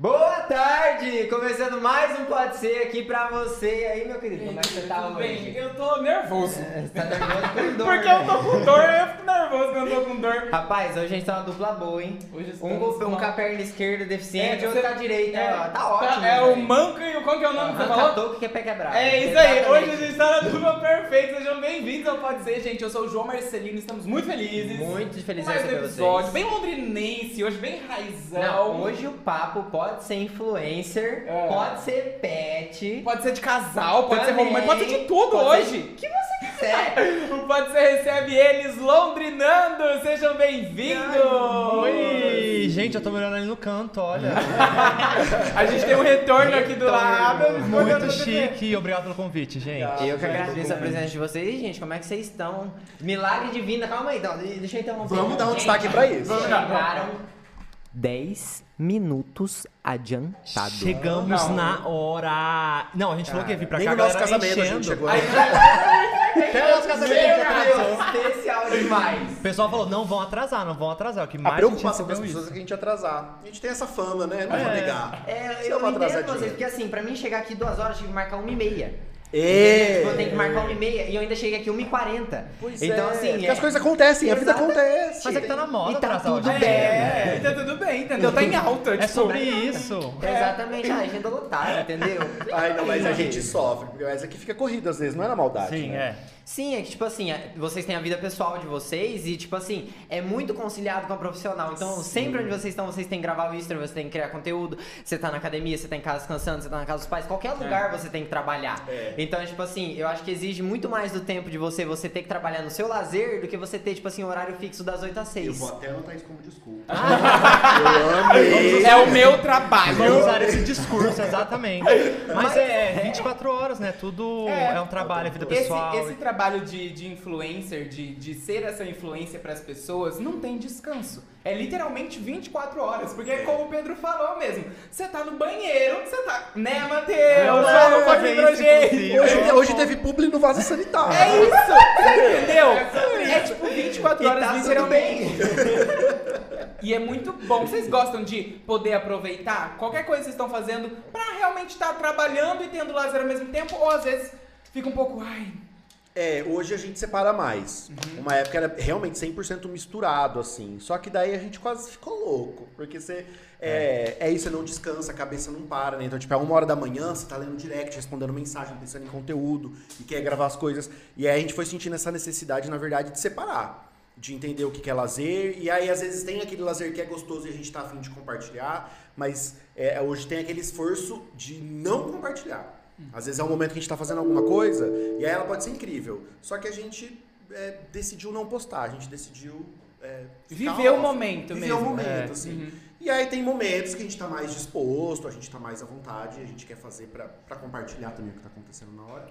Boa tarde! Começando mais um Pode Ser aqui pra você. E aí, meu querido, como é que você tá Tudo hoje? bem? Eu tô nervoso. É, Você tá nervoso com dor, Porque né? eu tô com dor, eu nervoso quando eu tô com dor. Rapaz, hoje a gente tá uma dupla boa, hein? Hoje Um, com- um com- a perna esquerda deficiente, É, outro com a direita. É, ó, tá ótimo. É o manco e o. Qual que é o nome que você falou? Que é pé quebrado. É isso aí, hoje a gente tá na dupla perfeita, sejam bem-vindos ao Pode Ser, gente. Eu sou o João Marcelino, estamos muito felizes. Muito feliz de Mais um episódio, vocês. bem londrinense, hoje bem raizão. Não, hoje o papo pode ser influencer, É. pode ser pet. Pode ser de casal, pode ser também, romântico, pode ser de tudo pode hoje. ser O que você O Pode Ser recebe eles, Londrinando, sejam bem-vindos! Oi! Gente, eu tô me olhando ali no canto, olha. A gente tem um retorno aqui do lado. Muito chique. Obrigado pelo convite, gente. Eu que agradeço a presença de vocês. E, gente, como é que vocês estão? Milagre divino. Calma aí, então, deixa eu interromper. Vamos dar um destaque pra isso. Vamos. Chegaram 10 minutos adiantado. Chegamos Não. na hora. Não, a gente falou que ia vir pra Nem cá, no a nosso casamento a enchendo. gente chegou. Aí, Até o nosso casamento a atrasou. Especial demais. O pessoal falou, não vão atrasar, não vão atrasar. O que A mais preocupação a das gente pessoas é que a gente atrasar. A gente tem essa fama, né? Não vou É. negar. É, Você eu é uma entendo vocês, porque assim, pra mim chegar aqui duas horas, eu tive que marcar uma e meia. É. Tipo, eu tenho que marcar uma e meia e eu ainda cheguei aqui uma e quarenta. Pois Então, é, assim. porque é- as coisas acontecem, a vida Exato. acontece. Mas é que tá na moda E tá tudo hoje. bem. é, tá tudo bem, entendeu? Tá em alta. É tipo, sobre isso. Exatamente, a agenda lotada, entendeu? Ai, não, mas a gente sofre, porque mas aqui fica corrido às vezes, não é na maldade. Sim, né? é. Sim, é que, tipo assim, é- vocês têm a vida pessoal de vocês e, tipo assim, é muito conciliado com a profissional. Então, sempre onde vocês estão, vocês têm que gravar o Insta, você tem que criar conteúdo, você tá na academia, você tá em casa descansando, você tá na casa dos pais, qualquer lugar você tem que trabalhar. É. Então, tipo assim, eu acho que exige muito mais do tempo de você, você ter que trabalhar no seu lazer, do que você ter, tipo assim, horário fixo das 8 às 6. Eu vou até anotar isso como desculpa. Ah. eu amei. É o meu trabalho. Vamos usar esse discurso, exatamente. Mas é 24 horas, né? Tudo É. é, um trabalho, é vida Esse, pessoal. esse trabalho de, de influencer, de, de ser essa influência pras pessoas, não tem descanso. É literalmente 24 horas. Porque é como o Pedro falou mesmo. Você tá no banheiro, você tá. Né, Matheus? Pouquinho pra inclusive. Hoje, hoje teve publi no vaso sanitário. É isso! Você entendeu? É tipo 24 E horas tá tudo literalmente. E é muito bom. Vocês gostam de poder aproveitar qualquer coisa que vocês estão fazendo pra realmente estar trabalhando e tendo lazer ao mesmo tempo? Ou às vezes fica um pouco, ai, É, hoje a gente separa mais. Uma época era realmente 100% misturado, assim. Só que daí a gente quase ficou louco. Porque você. É, é isso, você não descansa, a cabeça não para, né? Então, tipo, é uma hora da manhã, você tá lendo direct, respondendo mensagem, pensando em conteúdo e quer gravar as coisas. E aí a gente foi sentindo essa necessidade, na verdade, de separar. De entender o que que é lazer. E aí, às vezes, tem aquele lazer que é gostoso e a gente tá afim de compartilhar. Mas é, hoje tem aquele esforço de não compartilhar. Às vezes é um momento que a gente tá fazendo alguma coisa e aí ela pode ser incrível. Só que a gente é, decidiu não postar, a gente decidiu. É, Viver o momento Viver mesmo. o momento, É. assim. E aí tem momentos que a gente tá mais disposto, a gente tá mais à vontade, a gente quer fazer pra, pra compartilhar também o que tá acontecendo na hora.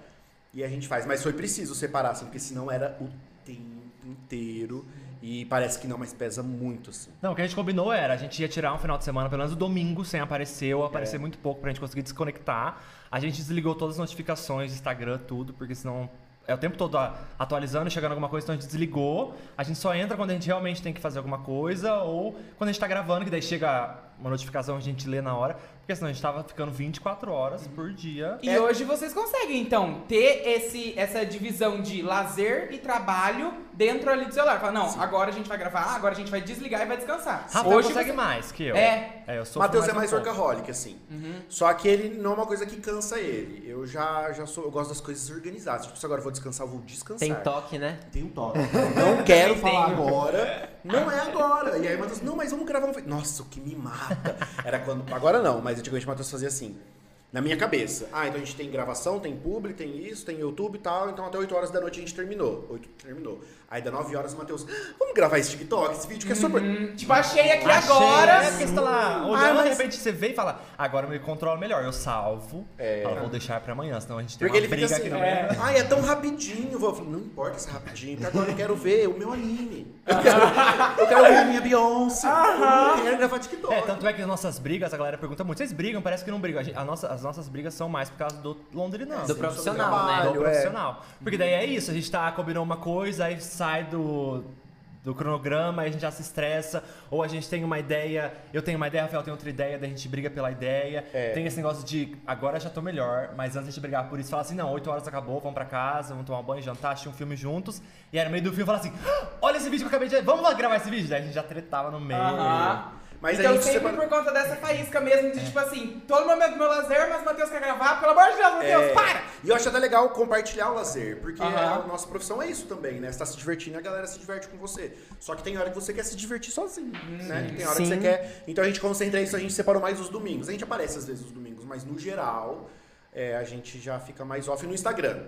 E a gente faz. Mas foi preciso separar, assim, porque senão era o tempo inteiro. E parece que não, mas pesa muito, assim. Não, o que a gente combinou era, a gente ia tirar um final de semana, pelo menos o domingo, sem aparecer, ou É. aparecer muito pouco pra gente conseguir desconectar. A gente desligou todas as notificações, Instagram, tudo, porque senão é o tempo todo atualizando, chegando alguma coisa, então a gente desligou. A gente só entra quando a gente realmente tem que fazer alguma coisa, ou quando a gente tá gravando, que daí chega uma notificação, a gente lê na hora, porque senão a gente tava ficando 24 horas por dia. E É. hoje vocês conseguem, então, ter esse, essa divisão de lazer e trabalho dentro ali do celular. Fala, não, agora a gente vai gravar, agora a gente vai desligar e vai descansar. Rafa hoje consegue você- mais que eu. É. eu sou Matheus é mais um workaholic, assim. Só que ele não é uma coisa que cansa ele. Eu já, já sou, eu gosto das coisas organizadas. Tipo, se agora eu vou descansar, eu vou descansar. Tem toque, né? Tem um toque. Não quero Tem. falar agora. Não é agora. E aí o Matheus, não, mas vamos gravar um. Nossa, o que me mata. Era quando. Agora não, mas antigamente o Matheus fazia assim. Na minha cabeça. Ah, então a gente tem gravação, tem publi, tem isso, tem YouTube e tal. Então até 8 horas da noite a gente terminou. 8 terminou. Aí da 9 horas o Matheus, vamos gravar esse TikTok, esse vídeo que é super. Hum, tipo, achei aqui Achei, agora. É porque você tá lá olhando, Ah, mas- de repente você vê e fala, agora eu me controlo melhor. Eu salvo, É. falo, vou deixar pra amanhã, senão a gente tem Porque uma ele fica briga assim, aqui no é. meio. ai, é tão rapidinho. Falo, não importa se é rapidinho, porque agora eu quero ver o meu anime. Eu quero, eu quero ver a minha Beyoncé. Eu quero gravar TikTok. É, tanto é que as nossas brigas, a galera pergunta muito, vocês brigam? Parece que não brigam. A gente- a nossa- as nossas brigas são mais por causa do londrinense. Do profissional, né? do trabalho, é. profissional. Porque daí é isso, a gente tá combinando uma coisa, aí sai do, do cronograma, aí a gente já se estressa, ou a gente tem uma ideia, eu tenho uma ideia, Rafael tem outra ideia, daí a gente briga pela ideia. É. Tem esse negócio de agora já tô melhor, mas antes de brigar por isso, fala assim: não, 8 horas acabou, vamos pra casa, vamos tomar um banho, jantar, assistir um filme juntos. E aí no meio do filme fala assim: "Ah, olha esse vídeo que eu acabei de. Vamos lá gravar esse vídeo? Daí a gente já tretava no meio. Aham. Mas então a gente sempre separa- por conta dessa faísca mesmo, de tipo assim, todo momento do meu lazer, mas o Matheus quer gravar, pelo amor de Deus, Matheus, É, para! E eu acho até legal compartilhar o lazer, porque a nossa profissão é isso também, né? Você tá se divertindo e a galera se diverte com você. Só que tem hora que você quer se divertir sozinho, né? Tem hora que Sim. você quer. Então a gente concentra isso, a gente separou mais os domingos. A gente aparece às vezes os domingos, mas no geral é, a gente já fica mais off no Instagram.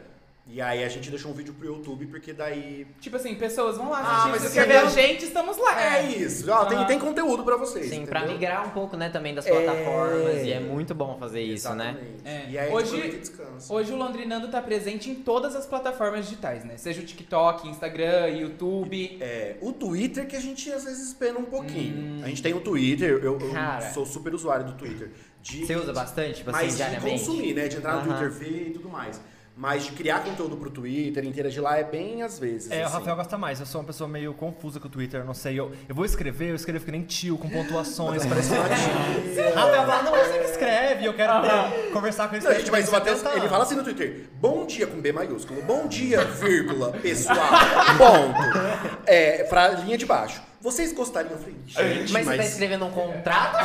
E aí a gente deixou um vídeo pro YouTube, porque daí. Tipo assim, pessoas vão lá, Ah, assistir, mas se você quer ver a gente, estamos lá. É isso. Ó, tem, Aham. tem conteúdo pra vocês. Sim, entendeu? pra migrar um pouco, né, também das É. plataformas. E é muito bom fazer isso, né? Exatamente. É. E aí Hoje-. Hoje o Londrinando tá presente em todas as plataformas digitais, né? Seja o TikTok, Instagram, YouTube. É, o Twitter que a gente às vezes pena um pouquinho. Hum. A gente tem o Twitter, eu, eu Cara. sou super usuário do Twitter. De, Você usa bastante, tipo assim, mas de diariamente? consumir, né? De entrar no. Twitter, ver e tudo mais. Mas de criar conteúdo pro Twitter, interagir lá é bem às vezes. É, o assim. Rafael gosta mais. Eu sou uma pessoa meio confusa com o Twitter, eu não sei. Eu, eu vou escrever, eu escrevo que nem tio, com pontuações, parece tia. Rafael fala, não, você que escreve, eu quero ter- conversar com ele. Não, gente, mas o Matheus, 70 ele fala assim no Twitter, bom dia com B maiúsculo, bom dia, vírgula, pessoal, ponto. É, pra linha de baixo. Vocês gostariam? Eu falei, gente, Mas você tá escrevendo um contrato?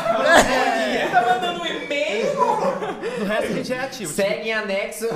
Ele tá mandando um e-mail! No resto a gente é ativo. Segue em anexo.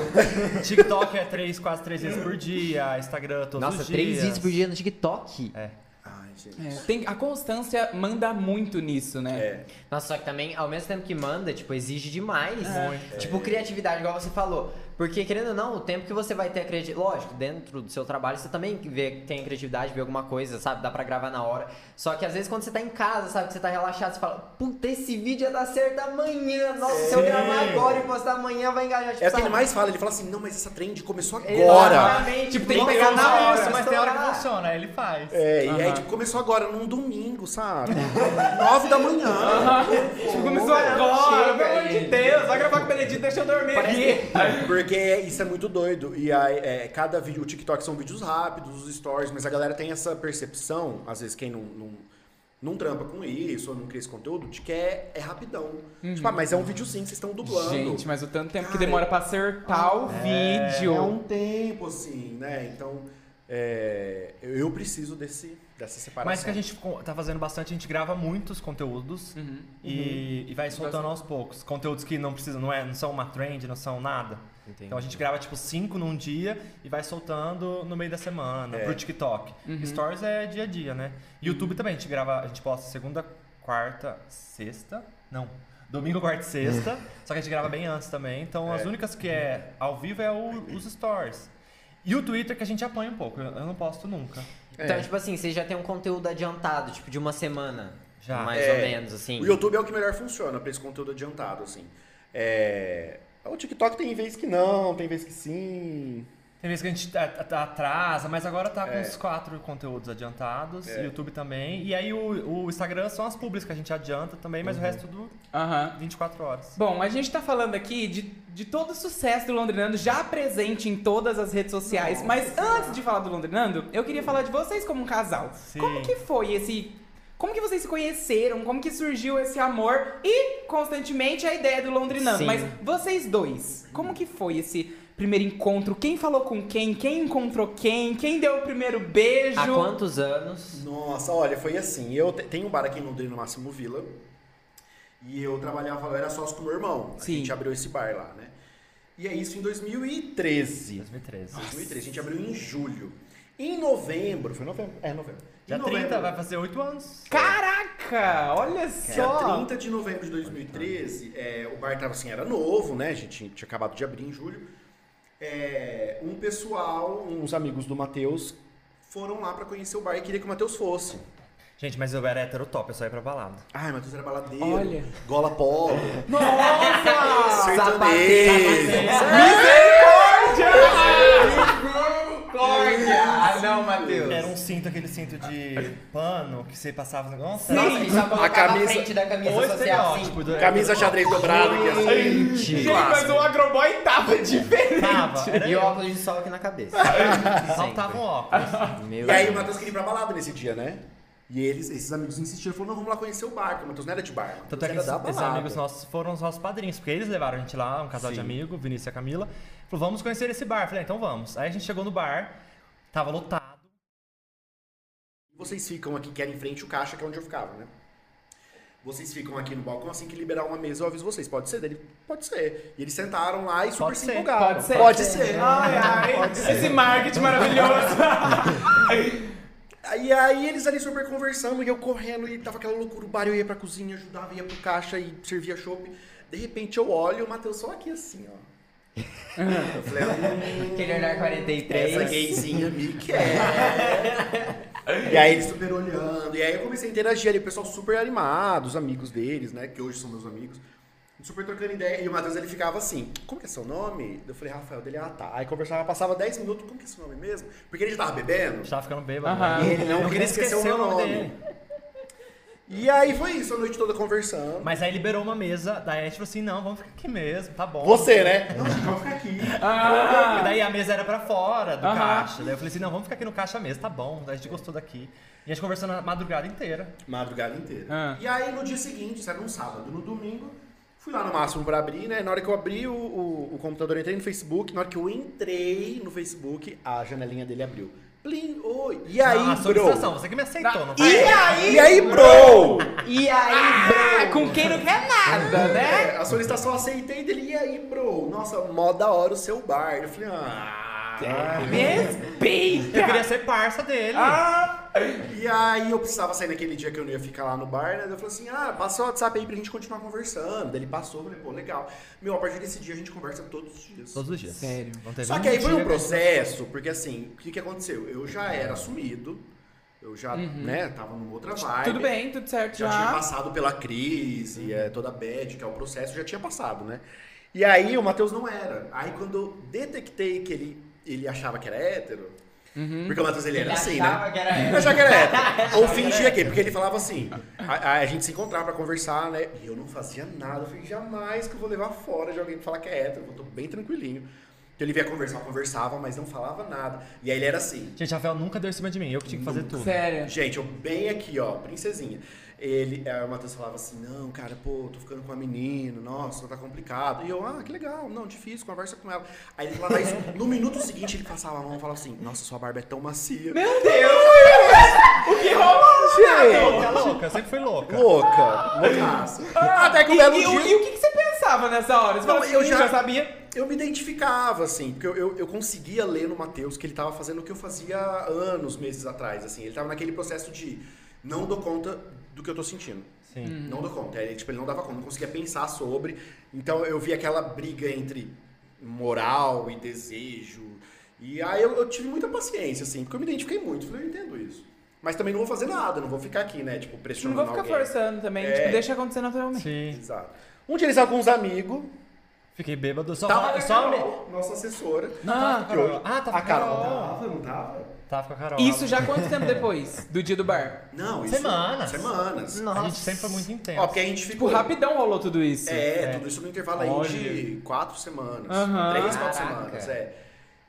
TikTok é três, quase três vezes por dia, Instagram todos Nossa, os dias. três vídeos por dia no TikTok. É. Ai, gente. É, tem- a constância manda muito nisso, né? É. Nossa, só que também, ao mesmo tempo que manda, tipo, exige demais. Muito. Tipo, criatividade, igual você falou. Porque, querendo ou não, o tempo que você vai ter a criatividade. Lógico, dentro do seu trabalho, você também vê, tem a criatividade, vê alguma coisa, sabe? Dá pra gravar na hora. Só que às vezes quando você tá em casa, sabe? Que você tá relaxado, você fala, puta, esse vídeo ia dar certo amanhã. Nossa, se eu Sim. gravar agora e postar amanhã, vai engajar. Tipo, É o que ele mais fala, ele fala assim, não, mas essa trend começou agora. Exatamente. Tipo, tem que pegar na nossa, hora, Isso, mas tem hora que funciona, aí ele faz. É, e aí tipo, começou agora, num domingo, sabe? Nove da manhã. Tipo, começou agora, pelo amor de. Deus, vai gravar com o Benedito, deixa eu dormir Parece aqui. Porque isso é muito doido. E aí, é, cada vídeo, o TikTok são vídeos rápidos, os stories, mas a galera tem essa percepção, às vezes quem não, não, não trampa com isso, ou não cria esse conteúdo, de que é, é rapidão. Tipo, ah, mas é um vídeo sim, vocês estão dublando. Gente, mas o tanto tempo que Cara, demora pra acertar o vídeo. É um tempo, assim, né? Então, é, eu preciso desse, dessa separação. Mas que a gente tá fazendo bastante, a gente grava muitos conteúdos Uhum. e, e vai soltando aos poucos. Conteúdos que não precisam, não, é, não são uma trend, não são nada. Entendi. Então a gente grava tipo cinco num dia e vai soltando no meio da semana, É. pro TikTok. Uhum. Stories é dia a dia, né? YouTube também, a gente grava, a gente posta segunda, quarta, sexta. Não. Domingo, quarta e sexta. só que a gente grava bem antes também. Então as É. únicas que é ao vivo é o- os stories. E o Twitter que a gente apanha um pouco, eu não posto nunca. Então, É. tipo assim, você já tem um conteúdo adiantado, tipo, de uma semana. Já. Mais É. ou menos, assim. O YouTube é o que melhor funciona pra esse conteúdo adiantado, assim. É... O TikTok tem vez que não, tem vez que sim. Tem vezes que a gente atrasa, mas agora tá com É. uns quatro conteúdos adiantados, É. YouTube também. E aí o, o Instagram são as públicas que a gente adianta também, mas o resto tudo Aham. 24 horas. Bom, a gente tá falando aqui de, de todo o sucesso do Londrinando, já presente em todas as redes sociais. Mas antes de falar do Londrinando, eu queria falar de vocês como um casal. Sim. Como que foi esse. Como que vocês se conheceram? Como que surgiu esse amor? E, constantemente, a ideia do Londrinando. Sim. Mas vocês dois, como que foi esse primeiro encontro? Quem falou com quem? Quem encontrou quem? Quem deu o primeiro beijo? Há quantos anos? Nossa, olha, foi assim. Eu te- tenho um bar aqui em Londrina, no Máximo Vila. E eu trabalhava, eu era sócio com meu irmão. A Sim. gente abriu esse bar lá, né? E é isso em 2013. 2013. 2013, a gente abriu em julho. Em novembro, foi novembro? É, novembro. Em Já novembro, 30, vai fazer 8 anos. Caraca! Olha Dia só! 30 de novembro de 2013, é, o bar tava assim, era novo, né? A gente tinha acabado de abrir em julho. É, um pessoal, uns amigos do Matheus, foram lá pra conhecer o bar e queria que o Matheus fosse. Gente, mas eu era hétero top, eu só ia pra balada. Ai, Matheus era baladeiro. Olha. Gola polo. Nossa! sertanejo. Misericórdia! Ah, não, Matheus? Era um cinto, aquele cinto de pano que você passava no negócio. Nossa, só colocava A camisa- a frente da camisa Ou social assim. do- Camisa xadrez dobrada aqui assim. Gente, mas o agroboy tava diferente. Tava, E o óculos de sol aqui na cabeça. Faltava um óculos. Meu E aí o Matheus queria ir pra balada nesse dia, né? E eles, esses amigos insistiram, falaram, não, vamos lá conhecer o bar, porque o Matheus não era de bar. o Tanto é que esses, esses amigos nossos foram os nossos padrinhos, porque eles levaram a gente lá, um casal de Sim. amigos, Vinícius e a Camila. Falou, vamos conhecer esse bar. Falei, ah, então vamos. Aí a gente chegou no bar, tava lotado. Vocês ficam aqui, que era em frente o caixa, que é onde eu ficava, né? Vocês ficam aqui no balcão, assim que liberar uma mesa, eu aviso vocês. Pode ser? Dele, pode ser. E eles sentaram lá e super Pode se ser, empolgaram. pode ser. Pode ser. Ai, ai, esse marketing maravilhoso. E aí eles ali super conversando, e eu correndo, e tava aquela loucura, o bar, eu ia pra cozinha, ajudava, ia pro caixa e servia chopp. De repente eu olho e o Matheus só aqui assim, ó. Eu falei, hum, Aquele olhar 43. essa gayzinha me quer. e aí eles super olhando, e aí eu comecei a interagir ali, o pessoal super animado, os amigos deles, né, que hoje são meus amigos. Super trocando ideia, e o Matheus ele ficava assim, como que é seu nome? Eu falei, Rafael, dele, ah tá. Aí conversava, passava 10 minutos, como que é seu nome mesmo? Porque ele já tava bebendo. Já tava ficando bêbado. Aham. né? E ele não, queria esquecer o meu nome. E aí foi isso, a noite toda conversando. Mas aí liberou uma mesa, daí a gente falou assim, não, vamos ficar aqui mesmo, tá bom. Você, né? Não, gente, vamos ficar aqui. E Ah, daí a mesa era pra fora do Aham. caixa. Daí eu falei assim, não, vamos ficar aqui no caixa mesmo, tá bom. Daí a gente gostou daqui. E a gente conversando a madrugada inteira. Madrugada inteira. Ah. E aí no dia seguinte, isso era um sábado, no domingo, fui lá no máximo pra abrir, né? Na hora que eu abri o, o, o computador, eu entrei no Facebook. Na hora que eu entrei no Facebook, a janelinha dele abriu. Plim, oi. E aí, ah, bro? solicitação, você que me aceitou, não E foi? aí, e aí, bro? E aí, ah, bro? com quem não quer nada, né? É, a solicitação eu aceitei dele. E aí, bro? Nossa, mó da hora o seu bar. Eu falei, ah. Me respeita. Eu queria ser parça dele. Ah, E aí eu precisava sair naquele dia que eu não ia ficar lá no bar, né? Eu falei assim, ah, passa o WhatsApp aí pra gente continuar conversando. Daí ele passou, eu falei, pô, legal. Meu, a partir desse dia a gente conversa todos os dias. Todos os dias. Sério. Só que aí foi um processo, porque assim, o que, que aconteceu? Eu já era assumido, eu já, né, tava numa outra vibe. tudo bem, tudo certo Já já. tinha passado pela crise, é, toda a bad, que é o processo, já tinha passado, né? E aí o Matheus não era. Aí quando eu detectei que ele, ele achava que era hétero, porque o Matheus ele era Ele assim, achava né? que era Eu achava que era hétero. Ou fingia que, porque ele falava assim, a, a gente se encontrava pra conversar, né? E eu não fazia nada, eu falei, jamais que eu vou levar fora de alguém pra falar que é hétero, eu tô bem tranquilinho. Então ele vinha conversar, conversava, mas não falava nada. E aí ele era assim, Gente, Rafael nunca deu em cima de mim, eu que tinha que fazer tudo. Sério. Gente, eu bem aqui, ó, princesinha. Ele, aí o Matheus falava assim, não, cara, pô, tô ficando com uma menina, nossa, tá complicado. E eu, ah, que legal, não, difícil, conversa com ela. Aí ele falava isso, no minuto seguinte ele passava a mão e falava assim, nossa, sua barba é tão macia. Meu Deus! o que rolou? Louca, louca, eu sempre fui louca. Louca, loucaça. Até que um E, belo e o- dia... e o que, que você pensava nessa hora? Você Não, falou assim, eu eu já- já sabia. Eu me identificava, assim, porque eu, eu, eu conseguia ler no Matheus que ele tava fazendo o que eu fazia anos, meses atrás, assim. Ele tava naquele processo de não dou conta do que eu tô sentindo. Sim. Não dou conta. Ele, tipo, ele não dava conta, não conseguia pensar sobre. Então eu vi aquela briga entre moral e desejo. E aí eu, eu tive muita paciência, assim, porque eu me identifiquei muito. Falei, eu entendo isso. Mas também não vou fazer nada, não vou ficar aqui, né? Tipo, Não pressionando vou ficar alguém. forçando também. É. Tipo, deixa acontecer naturalmente. Sim. Exato. Um dia eles estavam com uns amigos. Fiquei bêbado, só, Tava só me... Carol, nossa assessora. Ah, que hoje- Ah, com a Carol. Carol. Tava, não tava? Tava com a Carol. Isso já quanto tempo depois do dia do bar? Não, isso... Semanas. Semanas. Nossa. A gente sempre foi muito intenso. Ó, porque a gente Tipo, ficou... rapidão rolou tudo isso. É, tudo isso no intervalo aí Olha. de quatro semanas. Aham. Três, quatro Caraca. semanas, é.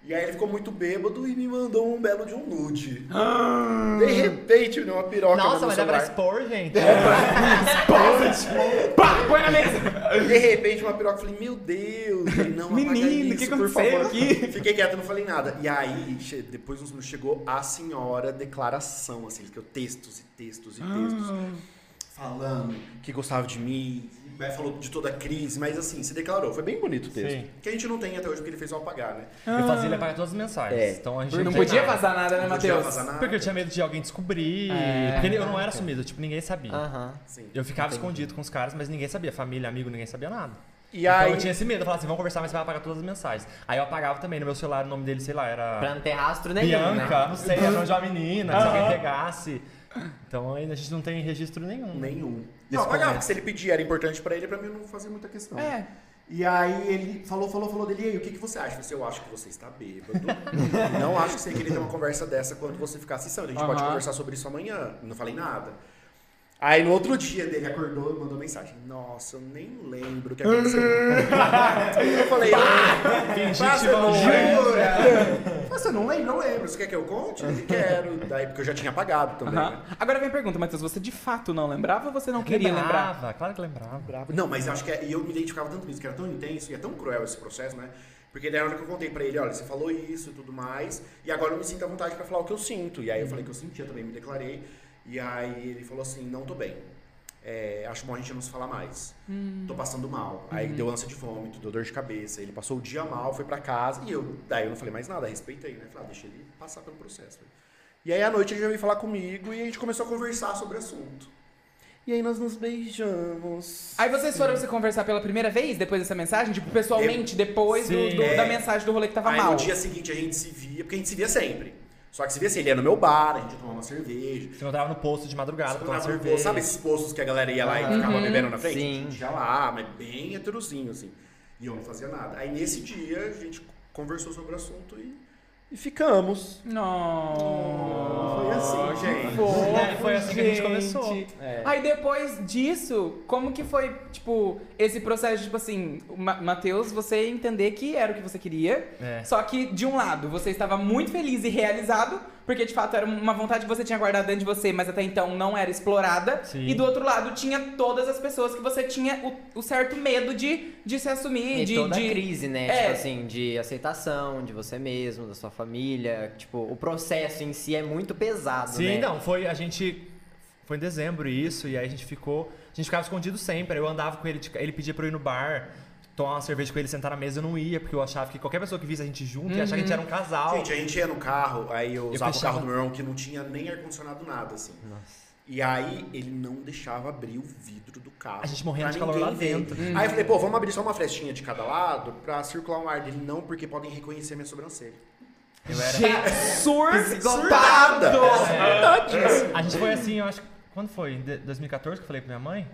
E aí ele ficou muito bêbado e me mandou um belo de um nude. Ah. De repente, uma piroca no Nossa, mas dá pra expor, gente. Pá, põe na mesa. De repente, uma piroca. Eu falei, meu Deus. Ele, não, Menino, o que por aconteceu favor. aqui? Fiquei quieto, não falei nada. E aí, depois uns chegou a senhora declaração, assim, que eu textos e textos e textos. Ah. Falando que gostava de mim, né, falou de toda a crise, mas assim, se declarou. Foi bem bonito o texto. Sim. Que a gente não tem até hoje, porque ele fez eu apagar, né? Eu fazia ele apagar todas as mensagens. É. Então a gente Não tinha podia nada. vazar nada, né, Não podia Matheus? Porque eu tinha medo de alguém descobrir. É. Porque eu não era sumido, tipo, ninguém sabia. Aham. Sim. Eu ficava escondido com os caras, mas ninguém sabia. Família, amigo, ninguém sabia nada. E então aí, eu tinha esse medo. Eu falava assim, vamos conversar, mas você vai apagar todas as mensagens. Aí eu apagava também no meu celular, o nome dele, sei lá, era... Pra não ter rastro nenhum, Bianca, né? não sei, era o nome de uma menina, se alguém pegasse. Então ainda a gente não tem registro nenhum. né? nenhum. Não, momento. porque se ele pedir era importante pra ele, pra mim não fazia muita questão. É. E aí ele falou, falou, falou dele, e aí, o que, que você acha? Eu falei assim, eu acho que você está bêbado. não acho que você queria ter uma conversa dessa quando você ficar assistindo. A gente pode Aham. conversar sobre isso amanhã. Não falei nada. Aí no outro dia dele acordou e mandou mensagem. Nossa, eu nem lembro o que aconteceu. eu falei, ah, Fingi que você não jura? Você não lembra? Não lembro. Você quer que eu conte? Ele quero. Daí, porque eu já tinha apagado também, Aham. né? Agora vem a pergunta, Matheus, você de fato não lembrava ou você não queria lembrar? lembrava, claro que lembrava. Não, mas eu acho que é, e eu me identificava tanto nisso, que era tão intenso e é tão cruel esse processo, né? Porque daí na hora que eu contei pra ele, olha, você falou isso e tudo mais, e agora eu me sinto à vontade pra falar o que eu sinto. E aí eu falei que eu sentia também, me declarei. E aí ele falou assim, não tô bem. É, acho bom a gente não se falar mais. Tô passando mal. Aí deu ânsia de vômito, deu dor de cabeça. Ele passou o dia mal, foi pra casa. E eu, daí eu não falei mais nada, respeitei, né? Falei, ah, deixa ele passar pelo processo. E aí à noite ele já veio falar comigo e a gente começou a conversar sobre o assunto. E aí nós nos beijamos. Aí vocês foram se conversar pela primeira vez depois dessa mensagem? Tipo, pessoalmente, depois do- Sim. do- É. da mensagem do rolê que tava aí mal. no dia seguinte a gente se via, porque a gente se via sempre. Só que se via assim, ele ia no meu bar, a gente ia tomar uma cerveja. Você encontrava no posto de madrugada pra tomar cerveja. sabe esses postos que a galera ia lá e ficava bebendo na frente? Sim. A gente ia lá, mas bem heterozinho, assim. E eu não fazia nada. Aí nesse dia a gente conversou sobre o assunto e, e ficamos. Não. Foi assim, gente. É, foi assim que a gente começou. É. Aí depois disso, como que foi, tipo, esse processo, tipo assim, Ma- Matheus, você entender que era o que você queria, É. só que de um lado você estava muito feliz e realizado, porque de fato era uma vontade que você tinha guardado dentro de você, mas até então não era explorada, Sim. e do outro lado tinha todas as pessoas que você tinha o, o certo medo de, de se assumir, E de... toda de... a crise, né? É. Tipo assim, de aceitação de você mesmo, da sua família. Tipo, o processo em si é muito pesado, Sim, né? não, foi a gente foi em dezembro isso e aí a gente ficou, a gente ficava escondido sempre. Eu andava com ele, ele pedia pra eu ir no bar, tomar uma cerveja com ele, sentar na mesa, eu não ia, porque eu achava que qualquer pessoa que visse a gente junto ia achar que a gente era um casal. Gente, a gente ia no carro, aí eu usava fechava- o carro do meu irmão que não tinha nem ar-condicionado nada, assim. Nossa. E aí ele não deixava abrir o vidro do carro. A gente morrendo de calor ninguém lá dentro. Aí eu falei, pô, vamos abrir só uma frestinha de cada lado pra circular um ar dele. Não, porque podem reconhecer minha sobrancelha. Eu era- Gente, Surtada! surtado! Surtadíssimo. A gente foi assim, eu acho que quando foi? Em de- 2014 que eu falei pra minha mãe?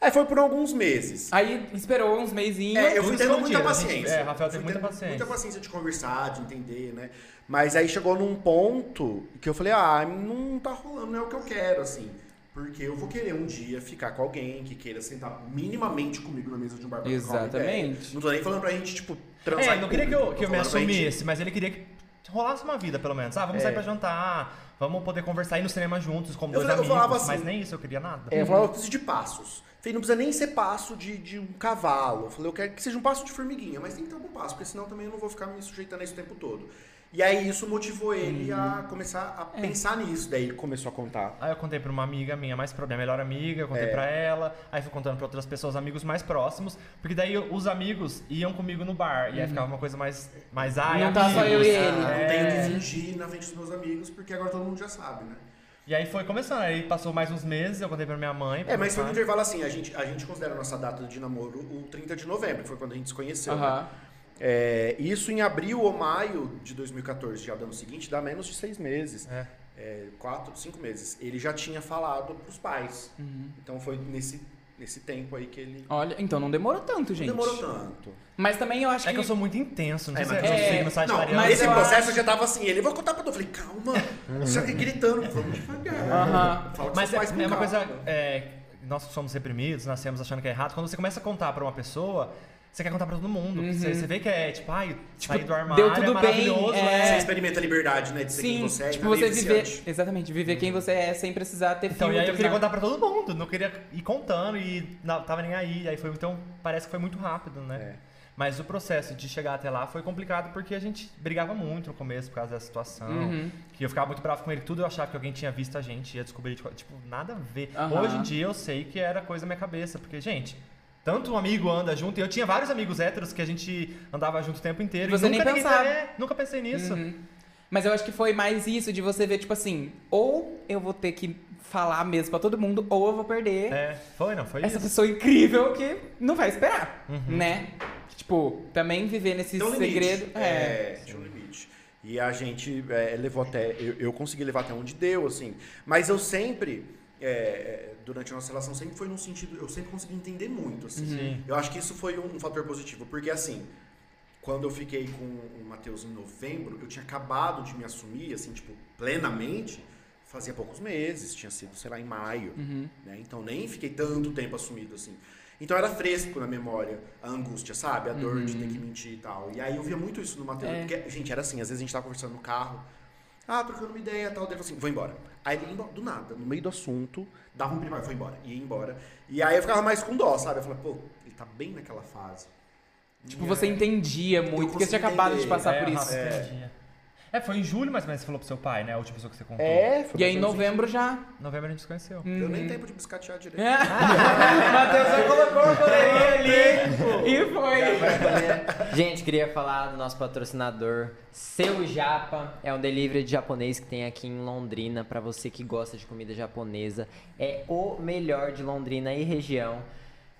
Aí foi por alguns meses. Aí esperou uns meizinhos. É, eu fui tudo tendo muita escondido, a gente- paciência. é, Rafael teve muita paciência. Muita paciência de conversar, de entender, né? Mas aí chegou num ponto que eu falei, ah, não tá rolando, não é o que eu quero, assim. Porque eu vou querer um dia ficar com alguém que queira sentar minimamente comigo na mesa de um bar pra trocar uma ideia. Exatamente. Não tô nem falando pra gente, tipo, transar É, não queria que eu, que eu me assumisse, mas ele queria que rolasse uma vida, pelo menos. Ah, vamos sair pra jantar, vamos poder conversar, ir no cinema juntos, como Eu dois falei- eu amigos. falava assim- mas nem isso eu queria nada. É, eu falava, eu preciso de passos. Falei, não precisa nem ser passo de, de um cavalo. Eu falei, eu quero que seja um passo de formiguinha, mas tem que ter algum passo, porque senão também eu não vou ficar me sujeitando a isso o tempo todo. E aí isso motivou ele a começar a pensar nisso. Daí ele começou a contar. Aí eu contei pra uma amiga minha mais próxima, minha melhor amiga, eu É. contei pra ela, aí fui contando pra outras pessoas, amigos mais próximos, porque daí os amigos iam comigo no bar, e aí ficava uma coisa mais, mais ai, Não tá só eu e ele. Ah, É. Não tenho que fingir na frente dos meus amigos, porque agora todo mundo já sabe, né? E aí foi começando, aí passou mais uns meses, eu contei pra minha mãe. pra É, mas foi um intervalo assim, a gente, a gente considera a nossa data de namoro o 30 de novembro, que foi quando a gente se conheceu. né? É, isso em abril ou maio de 2014, já do ano seguinte, dá menos de seis meses. É. É, quatro, cinco meses. Ele já tinha falado pros pais. Uhum. Então foi nesse, nesse tempo aí que ele. Olha, então não demorou tanto, gente. Não demorou tanto. Mas também eu acho É que. que eu sou muito intenso, não É, sei se mas- é, é. Não, mas esse processo acho- já tava assim. Ele vai contar pra tu. Eu falei, calma. Você tá gritando. Vamos devagar. Aham. Fala com Mas é, é uma coisa. É, nós somos reprimidos, nascemos achando que é errado. Quando você começa a contar pra uma pessoa, você quer contar pra todo mundo. Você, você vê que é tipo, ai, Tipo, sair do armário deu tudo é bem, maravilhoso, é. né? Você experimenta a liberdade, né? De ser quem Sim, você é. tipo, é você viver. viciante. Exatamente, viver quem você é sem precisar ter Então, e aí eu queria né? contar pra todo mundo, não queria ir contando e não tava nem aí. Aí foi, então, parece que foi muito rápido, né? É. Mas o processo de chegar até lá foi complicado porque a gente brigava muito no começo por causa da situação. Uhum. Que eu ficava muito bravo com ele. Tudo eu achava que alguém tinha visto a gente ia descobrir. Tipo, tipo, nada a ver. Aham. Hoje em dia eu sei que era coisa da minha cabeça. Porque, gente, tanto um amigo anda junto. E eu tinha vários amigos héteros que a gente andava junto o tempo inteiro. Você e nem nunca ninguém- pensava. é, nunca pensei nisso. Uhum. Mas eu acho que foi mais isso de você ver, tipo assim, ou eu vou ter que falar mesmo pra todo mundo, ou eu vou perder É, foi, não, foi essa isso. pessoa incrível que não vai esperar, Uhum. né? Tipo, também viver nesse Tem um limite. segredo. É. É, tinha um limite. E a gente é, levou até. Eu, eu consegui levar até onde deu, assim. Mas eu sempre é, é, durante a nossa relação sempre foi num sentido. Eu sempre consegui entender muito, assim. Sim. Eu acho que isso foi um, um fator positivo, porque assim, quando eu fiquei com o Matheus em novembro, eu tinha acabado de me assumir, assim, tipo, plenamente, fazia poucos meses, tinha sido, sei lá, em maio, né? Então nem fiquei tanto tempo assumido, assim. Então era fresco na memória a angústia, sabe? A dor de ter que mentir e tal. E aí eu via muito isso no Matheus. É. Porque, gente, era assim, às vezes a gente tava conversando no carro, ah, trocando uma ideia e tal. Daí assim, vou embora. Aí ele ia embora, do nada, no meio do assunto, dava um privado, foi embora, ia embora. E aí eu ficava mais com dó, sabe? Eu falei, pô, ele tá bem naquela fase. Tipo, E você aí- entendia muito, porque você tinha acabado de passar é, por isso. Entendi. É, foi em julho, mais ou menos, você falou pro seu pai, né? A última pessoa que você contou. É, foi E aí em novembro já. Em novembro a gente se conheceu. Deu nem tempo de biscatear direito. É. Matheus só colocou a coleirinha ali e foi. Gente, queria falar do nosso patrocinador, Seu Japa. É um delivery de japonês que tem aqui em Londrina. Pra você que gosta de comida japonesa, é o melhor de Londrina e região.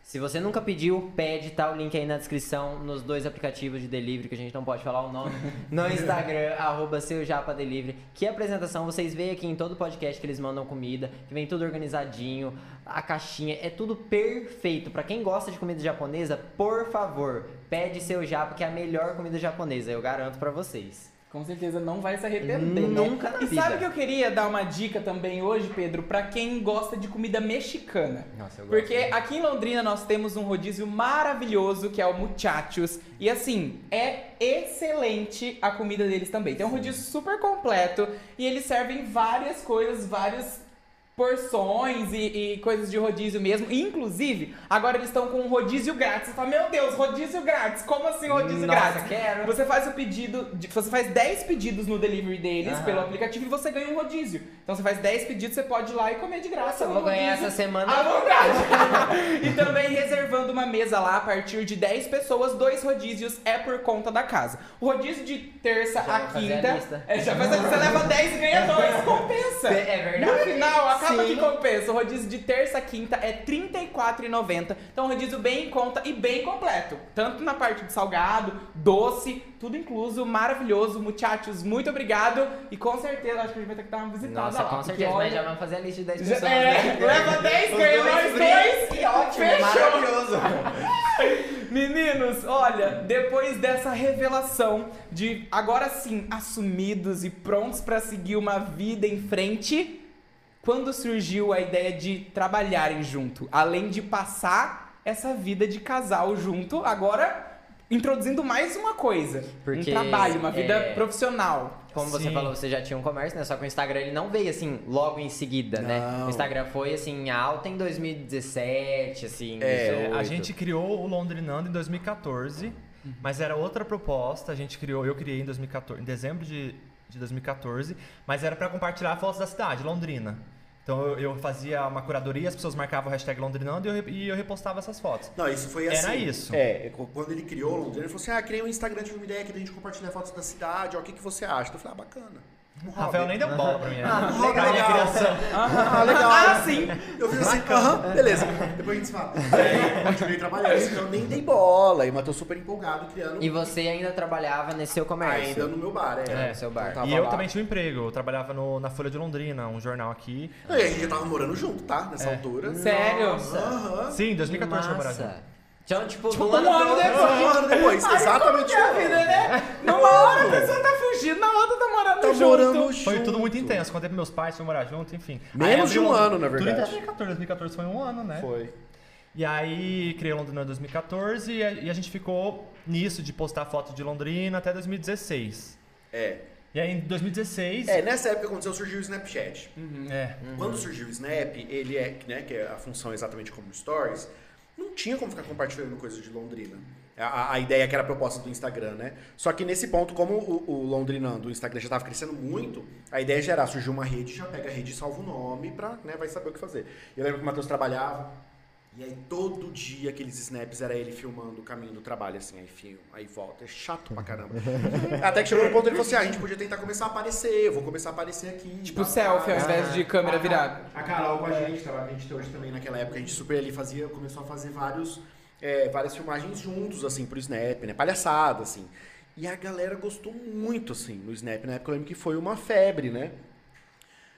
Se você nunca pediu, pede, tá o link aí na descrição nos dois aplicativos de delivery, que a gente não pode falar o nome, no Instagram, arroba seu Japa Delivery. Que apresentação, vocês veem aqui em todo podcast que eles mandam comida, que vem tudo organizadinho, a caixinha, é tudo perfeito. Pra quem gosta de comida japonesa, por favor, pede seu Japa, que é a melhor comida japonesa, eu garanto pra vocês. Com certeza não vai se arrepender. né? Nunca na E vida. sabe que eu queria dar uma dica também hoje, Pedro, pra quem gosta de comida mexicana. Nossa, eu Porque aqui em Londrina nós temos um rodízio maravilhoso que é o Muchachos. E assim, é excelente a comida deles também. Tem um rodízio super completo e eles servem várias coisas, várias porções e, e coisas de rodízio mesmo. Inclusive, agora eles estão com um rodízio grátis. Você fala, meu Deus, rodízio grátis. Como assim rodízio Nossa, grátis? quero. Você faz o pedido, de- você faz 10 pedidos no delivery deles Aham. pelo aplicativo e você ganha um rodízio. Então você faz 10 pedidos, você pode ir lá e comer de graça. Eu vou ganhar rodízio essa semana. À vontade! e também reservando uma mesa lá a partir de 10 pessoas, dois rodízios é por conta da casa. O rodízio de terça Já a a quinta. lista. É, já faz a lista, você leva 10 e ganha 2, compensa! É verdade. No final, acaba Sim. que compensa. O rodízio de terça a quinta é R$ 34,90. Então, um rodízio bem em conta e bem completo. Tanto na parte de salgado, doce, tudo incluso, maravilhoso. Muchachos, muito obrigado. E com certeza, acho que a gente vai ter que dar uma visitada Nossa, lá. com certeza, mas já vamos fazer a lista de 10 Já- pessoas. é, né? leva 10, Os ganha brindes, dois. Que ótimo, Fechou. maravilhoso. Meninos, olha, depois dessa revelação de agora sim assumidos e prontos pra seguir uma vida em frente, quando surgiu a ideia de trabalharem junto, além de passar essa vida de casal junto, agora introduzindo mais uma coisa, Porque, um trabalho, uma vida é, profissional. Como você Sim. falou, você já tinha um comércio, né? Só que o Instagram ele não veio assim logo em seguida, né? Não. O Instagram foi assim alta em 2017, assim. É, 18. A gente criou o Londrinando em 2014, mas era outra proposta. A gente criou, eu criei em 2014, em dezembro de, de 2014, mas era para compartilhar fotos da cidade, Londrina. Então eu, eu fazia uma curadoria, as pessoas marcavam o hashtag Londrinando e eu, re- e eu repostava essas fotos. Não, isso foi assim. Era isso. É, quando ele criou o Londrina, ele falou assim: ah, criei um Instagram, tive uma ideia aqui da gente compartilhar fotos da cidade, ó, o que, que você acha? Eu falei, ah, bacana. Um hobby. Rafael nem deu bola pra mim. né? Ah, legal. Pra minha criação. Ah, legal. Ah, sim! Eu fiz assim, aham, beleza. Depois a gente se fala. Aí, continuei trabalhando, então eu nem dei bola. E o Matheus super empolgado, criando. E você ainda trabalhava nesse seu comércio? Ainda no meu bar, é. É, seu bar. Então, E eu lá. também tinha um emprego, eu trabalhava no- na Folha de Londrina, um jornal aqui. E a gente já tava morando junto, tá? Nessa É. altura. Sério? Aham. Sim, em 2014 eu Massa. morava junto. Então, tipo, Tipo, um ano outro- depois. Um ano depois, exatamente. Como que é a vida, né? Numa hora a pessoa tá fugindo, na outra tá Tá junto. morando junto. Foi tudo muito intenso. Contei pros meus pais, fui morar junto, enfim. Menos de um ano, na Tudo em verdade. 2014. 2014 foi um ano, né? Foi. E aí criei Londrina em 2014 e a, e a gente ficou nisso de postar foto de Londrina até 2016. É. E aí em 2016. É, nessa época que aconteceu, surgiu o Snapchat. é, Quando surgiu o Snap, ele é, né, que é a função exatamente como Stories, não tinha como ficar compartilhando coisas de Londrina. A, a ideia que era a proposta do Instagram, né? Só que nesse ponto, como o, o Londrinando, o Instagram já estava crescendo muito, a ideia já era, surgiu uma rede, já pega a rede e salva o nome pra, né, vai saber o que fazer. Eu lembro que o Matheus trabalhava, e aí todo dia aqueles snaps era ele filmando o caminho do trabalho, assim, aí filma, aí volta. É chato pra caramba. Até que chegou no ponto ele falou assim: ah, a gente podia tentar começar a aparecer, eu vou começar a aparecer aqui. Tipo tá, selfie ao invés de câmera A- virada. A Carol com a gente, tava a gente hoje também naquela época, a gente super ali fazia, começou a fazer vários, é, várias filmagens juntos, assim, pro Snap, né? Palhaçada, assim. E a galera gostou muito, assim, no Snap. Na época eu lembro que foi uma febre, né?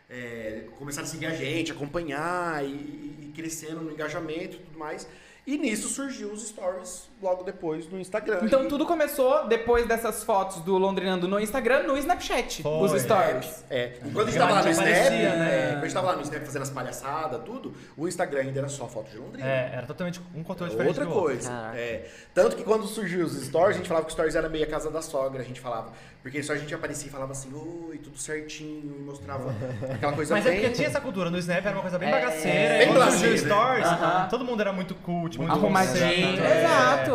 é, começaram a seguir a gente, acompanhar e, e- crescendo no engajamento e tudo mais. E nisso surgiu os stories logo depois no Instagram. Então tudo começou depois dessas fotos do Londrinando no Instagram, no Snapchat, Foi. os stories. É, e quando a gente tava lá no Snap, aparecia, né? é, quando a gente tava lá no Snap fazendo as palhaçadas, tudo, o Instagram ainda era só foto de Londrina. É, era totalmente um conteúdo diferente Outra coisa. É, tanto que quando surgiu os stories, a gente falava que os stories era meio a casa da sogra, a gente falava. Porque só a gente aparecia e falava assim, oi, tudo certinho, e mostrava aquela coisa Mas é bem. porque tinha essa cultura. No Snap era uma coisa bem É, bagaceira. bem quando surgiu blasé, né? Stories, Aham. todo mundo era muito cult, muito Arrumadinho. É.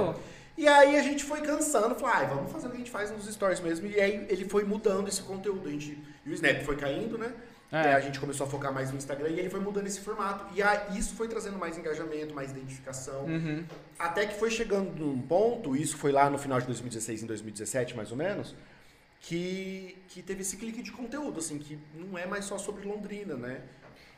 Exato. E aí a gente foi cansando, falou, ai, vamos fazer o que a gente faz nos stories mesmo. E aí ele foi mudando esse conteúdo. A gente, e o Snap foi caindo, né? É. Aí a gente começou a focar mais no Instagram e ele foi mudando esse formato. E aí isso foi trazendo mais engajamento, mais identificação. Uhum. Até que foi chegando num ponto, isso foi lá no final de 2016, em 2017 mais ou menos, que, que teve esse clique de conteúdo, assim, que não é mais só sobre Londrina, né?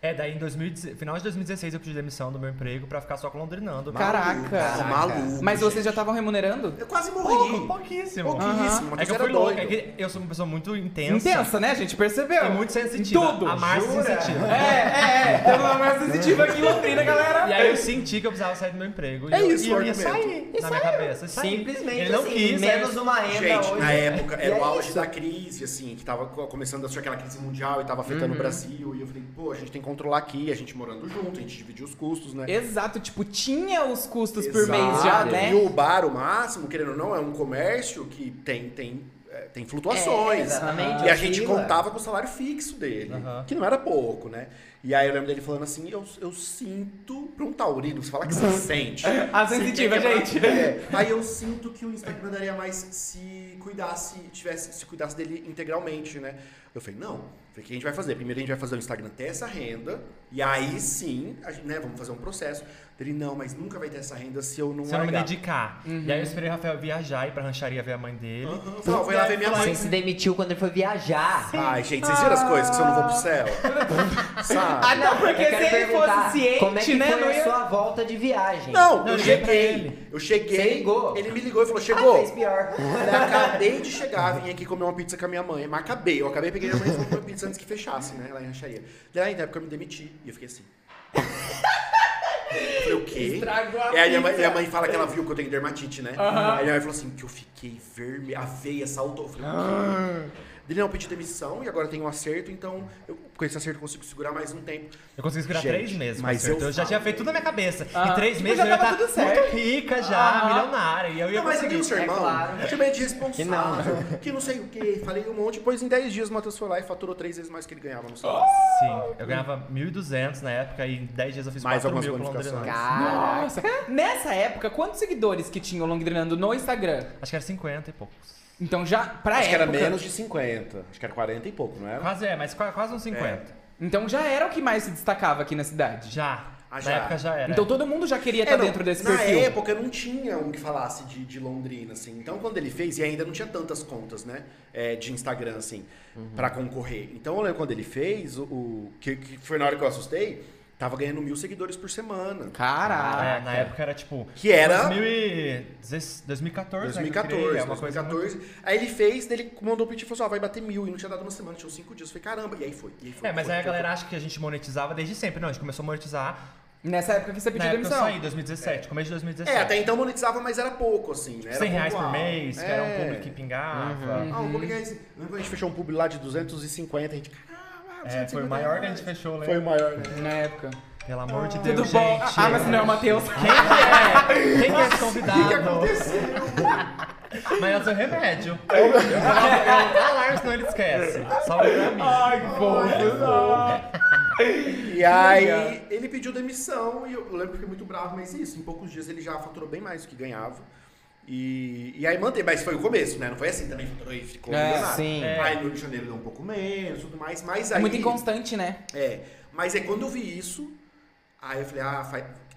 É, daí em 2016, final de 2016 eu pedi demissão do meu emprego pra ficar só com londrinando. Caraca. Maluco, maluco, Mas vocês já estavam remunerando? Eu quase Pouco, morri. pouquíssimo. Pouquíssimo, É mas que eu era fui louco, é doido. que eu sou uma pessoa muito intensa. Intensa, né? A gente percebeu. E muito sensitiva. Tudo. A Márcia Jura? sensitiva. É, é, é. Temos uma mais sensitiva aqui em Londrina, galera. E aí eu senti que eu precisava sair do meu emprego. É e eu, isso e eu ia sair na minha cabeça. Simplesmente Ele não assim, quis, menos aí eu- uma renda Gente, hoje. na época era é o auge isso. da crise, assim, que tava co- começando a assistir aquela crise mundial e tava afetando Uhum. o Brasil. E eu falei, pô, a gente tem que controlar aqui, a gente morando junto, a gente dividir os custos, né? Exato, tipo, tinha os custos por mês Exato. já, né? E o bar, o máximo, querendo ou não, é um comércio que tem, tem, é, tem flutuações. É, exatamente, E a gente contava com o salário fixo dele, Aham. que não era pouco, né? E aí eu lembro dele falando assim, eu, eu sinto, pra um taurino, você fala que você sente. A Você sensitiva, gente. É, aí eu sinto que o Instagram daria mais se cuidasse, tivesse, se cuidasse dele integralmente, né? Eu falei, não. O que a gente vai fazer? Primeiro a gente vai fazer o Instagram ter essa renda, e aí sim, gente, né, vamos fazer um processo. Ele, não, mas nunca vai ter essa renda se eu não Se eu não me largar." dedicar. E aí eu esperei o Rafael viajar, ir pra rancharia ver a mãe dele. Falei, "Ó, vai lá ver minha mãe. Você se demitiu quando ele foi viajar. Ai, gente, vocês viram as coisas que se eu não vou pro céu? Sabe? Ah, não, porque Eu quero se ele perguntar, fosse ciente, como é que né? foi não a ia- sua volta de viagem? Não, Não, eu eu liguei pra cheguei. ele. Eu cheguei. Você ligou? Ele me ligou e falou: Ah, chegou. fez pior. Eu falei, acabei de chegar, vim aqui comer uma pizza com a minha mãe. Mas acabei. Eu acabei, peguei a mãe e fui comer pizza antes que fechasse, né? Lá em rancharia. Daí, na época, eu me demiti. E eu fiquei assim. Eu falei, o quê? Estragou a E aí minha mãe, minha mãe fala que ela viu que eu tenho dermatite, né? Aham. Aí minha mãe falou assim, que eu fiquei vermelho, a veia saltou. Eu falei, o Ah. quê? Ele não, eu pedi demissão e agora tem um acerto, então eu, com esse acerto eu consigo segurar mais um tempo. Eu consegui segurar Gente, três meses, mas mas eu, eu já tinha feito tudo na minha cabeça. Em três meses já eu ia tava certo. muito rica já, Aham. milionária. E eu ia Não, mas conseguir. ali o seu é irmão, claro. eu chamei de responsável, Que não. que não sei o que, falei um monte, depois em 10 dias o Matheus foi lá e faturou três vezes mais que ele ganhava no salário. Sim, eu ganhava 1.200 na época e em 10 dias eu fiz Mais 4 algumas mil com bonificações. Londrina. Nossa. Nessa época, quantos seguidores que tinha o Longrinando no Instagram? Acho que era 50 e poucos. Então já, pra Acho que época... era menos de 50, acho que era 40 e pouco, não era? Quase é, mas qua- quase uns 50. Então já era o que mais se destacava aqui na cidade. Já. Ah, na já. época já era. Então todo mundo já queria É, estar não, dentro desse na perfil. época não tinha um que falasse de, de Londrina, assim. Então, quando ele fez, e ainda não tinha tantas contas, né? é, de Instagram, assim, pra concorrer. Então, eu lembro quando ele fez, o, o- que, que foi na hora que eu assustei, tava ganhando mil seguidores por semana. Caraca. É, na época era tipo. Que era 2010 2014, né, que eu 2014, criei, é uma coisa 2014. Aí ele fez, ele mandou o pitch e falou assim, ó, vai bater mil. E não tinha dado uma semana, tinha uns cinco dias. Eu falei, caramba. E aí foi. E aí foi É, mas foi, aí a foi, galera acha que a gente monetizava desde sempre. Não, a gente começou a monetizar Nessa época que você na pediu época que eu demissão. saí, 2017, começo de 2017. É, até então monetizava, mas era pouco, assim, né? Era 100 reais por mês, que era um É. público que pingava. Ah, o público é esse. A gente fechou um público lá de 250, a gente... Caramba, É, foi o maior que a gente fechou, né? Foi o maior, né? Na época. Pelo amor de Deus, Tudo bom? gente. Ah, mas se não é o Matheus. Quem que é? Quem que é esse convidado? O que aconteceu? Mas é o seu remédio. Eu vou senão ele esquece. Salve pra mim. Ai, que fofo. E aí ele pediu demissão e eu lembro que fiquei muito bravo, mas isso, em poucos dias ele já faturou bem mais do que ganhava. E, e aí manteve, mas foi o começo, né? Não foi assim também, faturou e ficou É, milionário. sim. É. Aí no Rio de Janeiro deu um pouco menos, tudo mais, mas aí... É muito inconstante, né? É, mas é quando eu vi isso, aí eu falei, ah,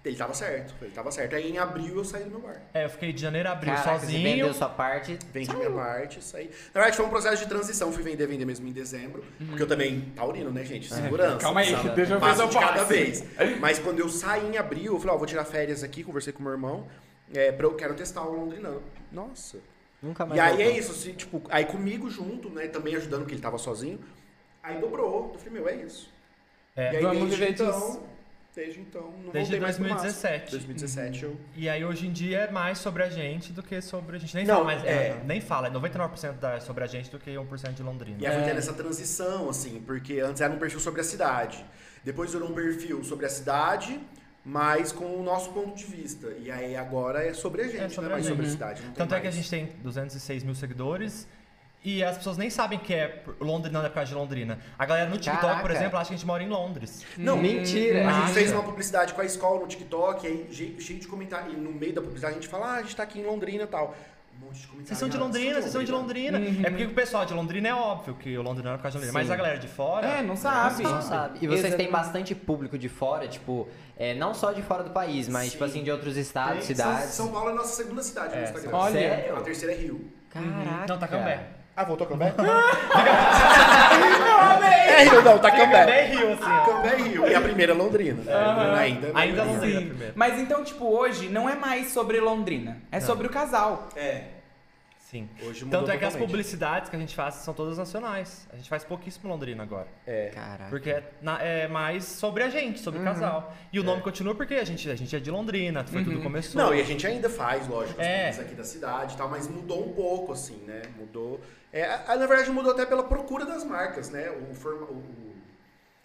ele tava certo, ele tava certo. Aí em abril eu saí do meu bar. É, eu fiquei de janeiro a abril Caraca, você sozinho. vendeu sua parte. Vendi minha parte, saí. Na verdade, foi um processo de transição. Fui vender, vender mesmo em dezembro. Porque eu também, taurino, né, gente? Segurança. Calma aí, sabe? deixa eu Passo ver se de eu cada vez. Mas quando eu saí em abril, eu falei, ó, vou tirar férias aqui, conversei com meu irmão. É, pra eu quero testar o londrinano. Nossa. Nunca mais. E aí é isso, assim, tipo, aí comigo junto, né, também ajudando, que ele tava sozinho. Aí dobrou. Eu falei, meu, é isso. É, e aí vamos desde viver então, disso. desde então, não Desde voltei mais pro máximo. 2017. 2017 eu... E aí hoje em dia é mais sobre a gente do que sobre a gente. Nem Não, fala, mas é, é. nem fala, é 99% da, sobre a gente do que 1% de Londrina. E aí foi É. tendo essa transição, assim, porque antes era um perfil sobre a cidade. Depois virou um perfil sobre a cidade, mas com o nosso ponto de vista. E aí agora é sobre a gente, É sobre não é mais sobre a cidade. Tanto é que a mais. gente tem 206 mil seguidores e as pessoas nem sabem que é por- Londrina, não é por causa de Londrina. A galera no TikTok, por Caraca. exemplo, acha que a gente mora em Londres. Não, Mentira. A gente Acha. fez uma publicidade com a escola no TikTok, aí che- cheio de comentários. E no meio da publicidade a gente fala, ah, a gente tá aqui em Londrina e tal. Um monte de comentários. Vocês são de ah, Londrina, vocês são de Londrina. Uhum. É porque o pessoal de Londrina é óbvio que o Londrina é por causa de Londrina. Mas Sim. a galera de fora. É, não sabe. Não sabe. E vocês têm Exatamente. bastante público de fora, tipo, é, não só de fora do país, mas Sim. tipo assim, de outros estados, Tem- cidades. São, Paulo é a nossa segunda cidade É, no Instagram. Olha. Sério? A terceira é Rio. Caraca. Não, tá Cambé. Ah, voltou Cambé? é Rio, não, tá Cambé. Cambé e Rio, assim, ó. Cambé é Rio. E a primeira é Londrina. Ainda, Ainda Londrina. Londrina Sim. primeiro. Mas então, tipo, hoje não é mais sobre Londrina. É sobre o casal. É. Sim. Hoje mudou Tanto é que as totalmente. publicidades que a gente faz são todas nacionais. A gente faz pouquíssimo Londrina agora. É. Caraca. Porque é, na- é mais sobre a gente, sobre o casal. E o nome continua porque a gente, a gente é de Londrina, foi tudo começou. Não, e a gente ainda faz, lógico, as É. coisas aqui da cidade e tal, mas mudou um pouco, assim, né? Mudou. É, a- na verdade, mudou até pela procura das marcas, né? O, forma, o,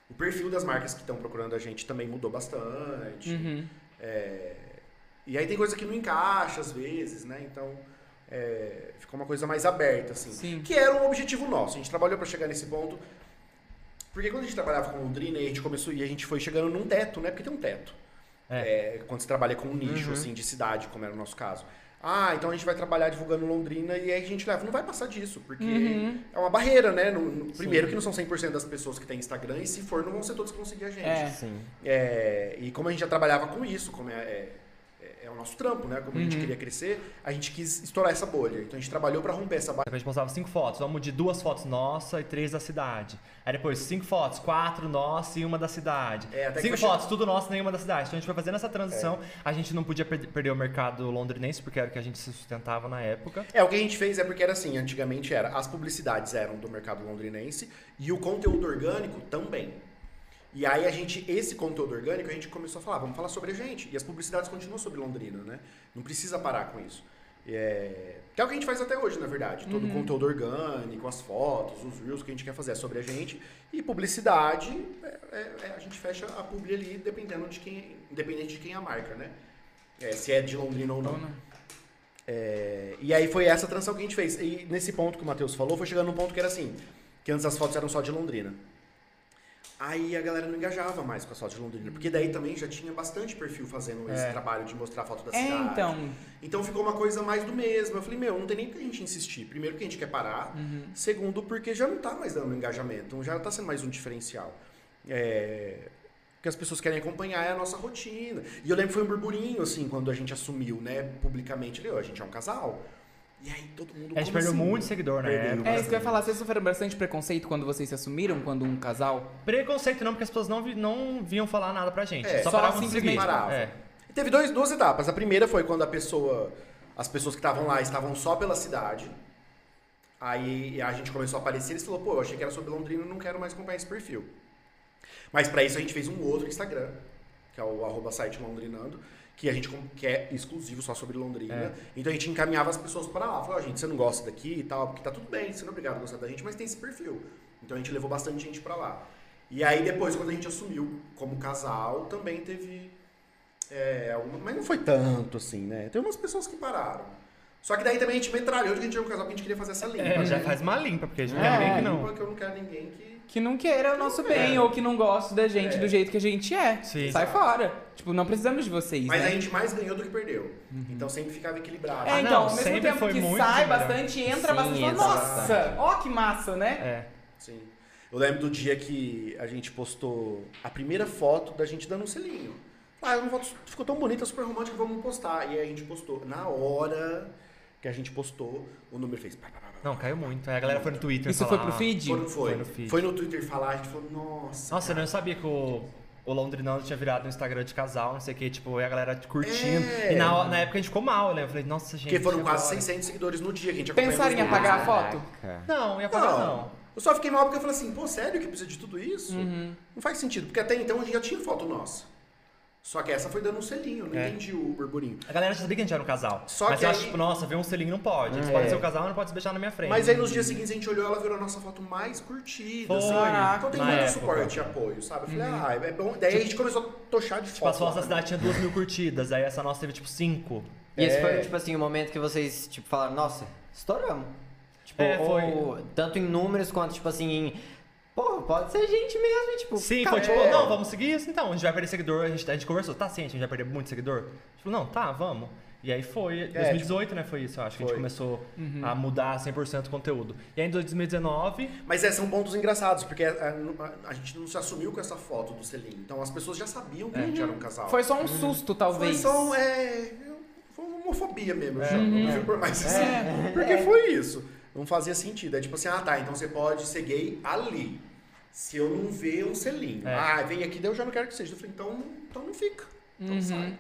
o- perfil das marcas que estão procurando a gente também mudou bastante. Uhum. É, e aí tem coisa que não encaixa às vezes, né? Então é, ficou uma coisa mais aberta, assim. Sim. Que era um objetivo nosso. A gente trabalhou para chegar nesse ponto. Porque quando a gente trabalhava com Londrina e a gente começou e a gente foi chegando num teto, né? Porque tem um teto. É, quando você trabalha com um nicho, assim, de cidade, como era o nosso caso. Ah, então a gente vai trabalhar divulgando Londrina e aí a gente leva, não vai passar disso, porque Uhum. é uma barreira, né? No- no- primeiro que não são 100% das pessoas que têm Instagram e se for, não vão ser todos que vão seguir a gente. É. Sim. É, e como a gente já trabalhava com isso, como é, é, é o nosso trampo, né? Como a gente Uhum. queria crescer, a gente quis estourar essa bolha. Então a gente trabalhou para romper essa barreira. A gente postava cinco fotos, vamos de duas fotos nossa e três da cidade. Aí depois cinco fotos, quatro nossa e uma da cidade. É, cinco fotos, tudo nosso nenhuma da cidade. Então a gente foi fazendo essa transição. A gente não podia per- perder o mercado londrinense, porque era o que a gente se sustentava na época. É, o que a gente fez é porque era assim, antigamente era, as publicidades eram do mercado londrinense e o conteúdo orgânico também. E aí a gente, esse conteúdo orgânico, a gente começou a falar, vamos falar sobre a gente. E as publicidades continuam sobre Londrina, né? Não precisa parar com isso. É... Que é o que a gente faz até hoje, na verdade. Todo o conteúdo orgânico, as fotos, os reels que a gente quer fazer é sobre a gente. E publicidade, é- é- é- a gente fecha a publi ali dependendo de quem, independente de quem é a marca, né? É, se é de Londrina ou não. Ou não. É, e aí foi essa transição que a gente fez. E nesse ponto que o Matheus falou, foi chegando num ponto que era assim, que antes as fotos eram só de Londrina. Aí a galera não engajava mais com as fotos de Londrina, porque daí também já tinha bastante perfil fazendo esse É. trabalho de mostrar a foto da É, cidade. então. Então ficou uma coisa mais do mesmo. Eu falei, meu, não tem nem porque a gente insistir. Primeiro, porque a gente quer parar. Uhum. Segundo, porque já não tá mais dando engajamento. Então já tá sendo mais um diferencial. É... Que as pessoas querem acompanhar é a nossa rotina. E eu lembro que foi um burburinho, assim, quando a gente assumiu, né, publicamente. Ali, ó, a gente é um casal. E aí todo mundo. A gente perdeu assim? muito seguidor na Perdeu. época. É isso que eu ia falar. Vocês sofreram bastante preconceito quando vocês se assumiram, quando um casal. Preconceito não, porque as pessoas não, vi- não vinham falar nada pra gente. É, só, só paravam de simplesmente seguir. parava. É. Teve dois, duas etapas. A primeira foi quando a pessoa, as pessoas que estavam lá estavam só pela cidade. Aí a gente começou a aparecer e falou, pô, eu achei que era sobre Londrina, não quero mais acompanhar esse perfil. Mas pra isso a gente fez um outro Instagram, que é o arroba site Londrinando, que a gente com- que é exclusivo só sobre Londrina. É. Então a gente encaminhava as pessoas para lá. Falou, ó, gente, você não gosta daqui e tal, porque tá tudo bem, você não é obrigado a gostar da gente, mas tem esse perfil. Então a gente levou bastante gente pra lá. E aí depois, quando a gente assumiu como casal, também teve é, alguma- mas não foi tanto assim, né? Tem umas pessoas que pararam. Só que daí também a gente metralhou de que a gente era um casal que a gente queria fazer essa limpa. É, já faz uma limpa, porque a gente não É, quer ninguém que Limpa, não. que eu não quero ninguém que. Que não queira o nosso bem, É. ou que não goste da gente É. do jeito que a gente é. Sim. Sai fora. Tipo, não precisamos de vocês, Mas né? a gente mais ganhou do que perdeu. Então sempre ficava equilibrado. É, Ah, então, não, ao mesmo sempre tempo foi que muito sai bastante, entra Sim, bastante. Nossa, ó que massa, né? É. Sim. Eu lembro do dia que a gente postou a primeira foto da gente dando um selinho. Ah, uma foto ficou tão bonita, super romântica, vamos postar. E aí a gente postou. Na hora que a gente postou, o número fez. pá, pá. Não, caiu muito. Aí a galera foi no Twitter Isso falar, foi pro feed? Foi, foi. Foi no feed. Foi no Twitter falar, a gente falou, nossa. Nossa, eu cara. não sabia que o, o Londrinando tinha virado um Instagram de casal, não sei o que, tipo, e a galera curtindo. É. E na, na época a gente ficou mal, eu lembro. Eu falei, nossa, gente. Porque foram quase agora? 600 seguidores no dia que a gente acompanhou Pensaram em apagar a foto? Não, ia apagar Não. não. Eu só fiquei mal porque eu falei assim, pô, sério que precisa de tudo isso? Uhum. Não faz sentido, porque até então a gente já tinha foto nossa. Só que essa foi dando um selinho, eu não É. entendi o burburinho. A galera já sabia que a gente era um casal. Só mas que eu aí- acho, tipo, nossa, ver um selinho não pode. Eles É. podem ser um casal, mas não pode se beijar na minha frente. Mas aí nos dias seguintes a gente olhou, ela virou a nossa foto mais curtida. Foi, assim. Então tem na muito época. suporte e apoio, sabe? Eu falei, ah, é bom. Daí a gente começou a tochar de Tipo, foto. as fotos da cidade tinha duas mil curtidas, aí essa nossa teve, tipo, cinco. E esse É. foi, tipo assim, o momento que vocês, tipo, falaram, nossa, estouramos. Tipo, É, foi. ou tanto em números quanto, tipo assim, em. Pô, pode ser gente mesmo, tipo. Sim, cara, foi tipo, é. não, vamos seguir isso então. A gente vai perder seguidor, a gente, a gente conversou, tá sim, a gente vai perder muito seguidor. Tipo, não, tá, vamos. E aí foi, 2018, né, foi isso, eu acho, que a gente Foi. começou a mudar 100% o conteúdo. E aí em 2019, Mas é, são pontos engraçados, porque a, a- a gente não se assumiu com essa foto do selinho. Então as pessoas já sabiam que a gente era um casal. Foi só um susto, talvez. Foi só um, é, foi uma homofobia mesmo, eu É. chamo. Uhum. Não fui por mais assim. Porque foi isso. Não fazia sentido. É tipo assim, ah tá, então você pode ser gay ali. Se eu não ver um selinho. É. Ah, vem aqui, daí eu já não quero que seja. Eu falei, então, então não fica. Então Uhum. sai.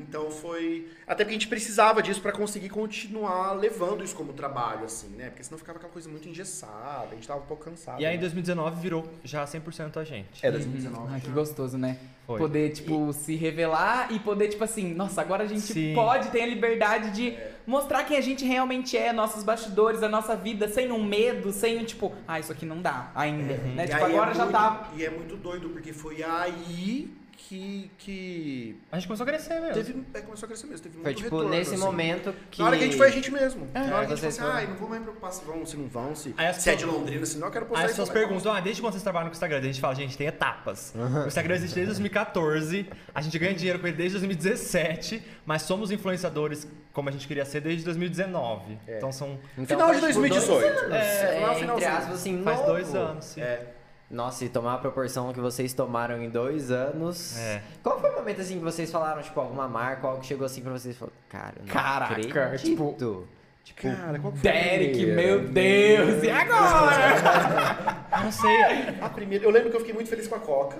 Então foi. Até porque a gente precisava disso pra conseguir continuar levando isso como trabalho, assim, né? Porque senão ficava aquela coisa muito engessada, a gente tava um pouco cansado. e aí em né? 2019 virou já 100% a gente. É, 2019. Ai, que gostoso, né? Foi. Poder, tipo, se revelar e poder, tipo assim, nossa, agora a gente Sim. pode ter a liberdade de mostrar quem a gente realmente é, nossos bastidores, a nossa vida, sem um medo, sem um tipo, ah, isso aqui não dá ainda. Né? E Tipo, é agora já tá. E é muito doido, porque foi aí que. que A gente começou a crescer mesmo. teve, é, começou a crescer mesmo. Teve Foi, muito tipo, retorno, nesse assim. momento que. Na hora que a gente foi a gente mesmo. Na hora que a gente falou assim, ai, não vou mais preocupar se vão, se não vão, se, Aí se é de Londrina, se não, eu quero postar Aí as pessoas perguntam, ah, desde quando vocês trabalham com o Instagram? A gente fala, gente, tem etapas. O Instagram existe desde 2014, a gente ganha dinheiro com ele desde 2017, mas somos influenciadores como a gente queria ser desde 2019. Então são. Então, Final de faz, tipo, 2018. dois anos. É, É, final- entre finalzinho. aspas, assim, Faz novo. dois anos, sim. É. Nossa, e tomar a proporção que vocês tomaram em dois anos. É. Qual foi o momento assim que vocês falaram, tipo, alguma marca, algo que chegou assim pra vocês e falou, cara, não Caraca, acredito. tipo- Tipo, Cara, qual que foi Derek, meu Deus, e agora? Não sei. A primeira, eu lembro que eu fiquei muito feliz com a Coca.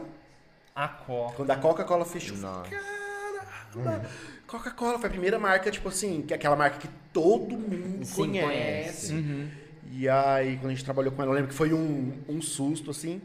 A Coca. Quando a Coca-Cola fechou. Nossa. Caramba! Coca-Cola foi a primeira marca, tipo assim, que é aquela marca que todo mundo Sim, conhece. conhece. Uhum. E aí, quando a gente trabalhou com ela, eu lembro que foi um, um susto, assim.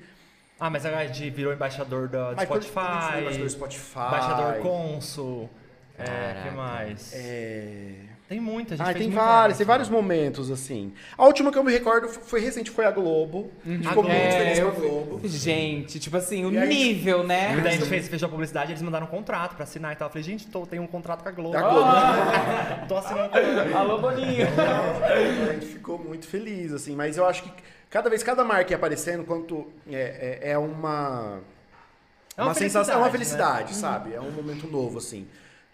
Ah, mas a gente virou embaixador da, do Mas Spotify. embaixador do Spotify. Embaixador Consul. É, Caraca. que mais? É... Tem muita, a gente Ah, fez tem vários, tem vários momentos, assim. A última que eu me recordo foi recente, foi a Globo. Ficou A muito Globo. feliz É, com a Globo. Gente, tipo assim, o E aí- nível, né? E daí a gente fez, fechou a publicidade, eles mandaram um contrato pra assinar e tal. Eu falei, gente, tô, tem um contrato com a Globo. Da Globo. tô assinando com a Globo. Alô, Boninho. a gente ficou muito feliz, assim. Mas eu acho que cada vez, cada marca ia aparecendo, quanto é, é, é uma... É uma sensação, é uma felicidade, felicidade, sabe? É um momento novo, assim.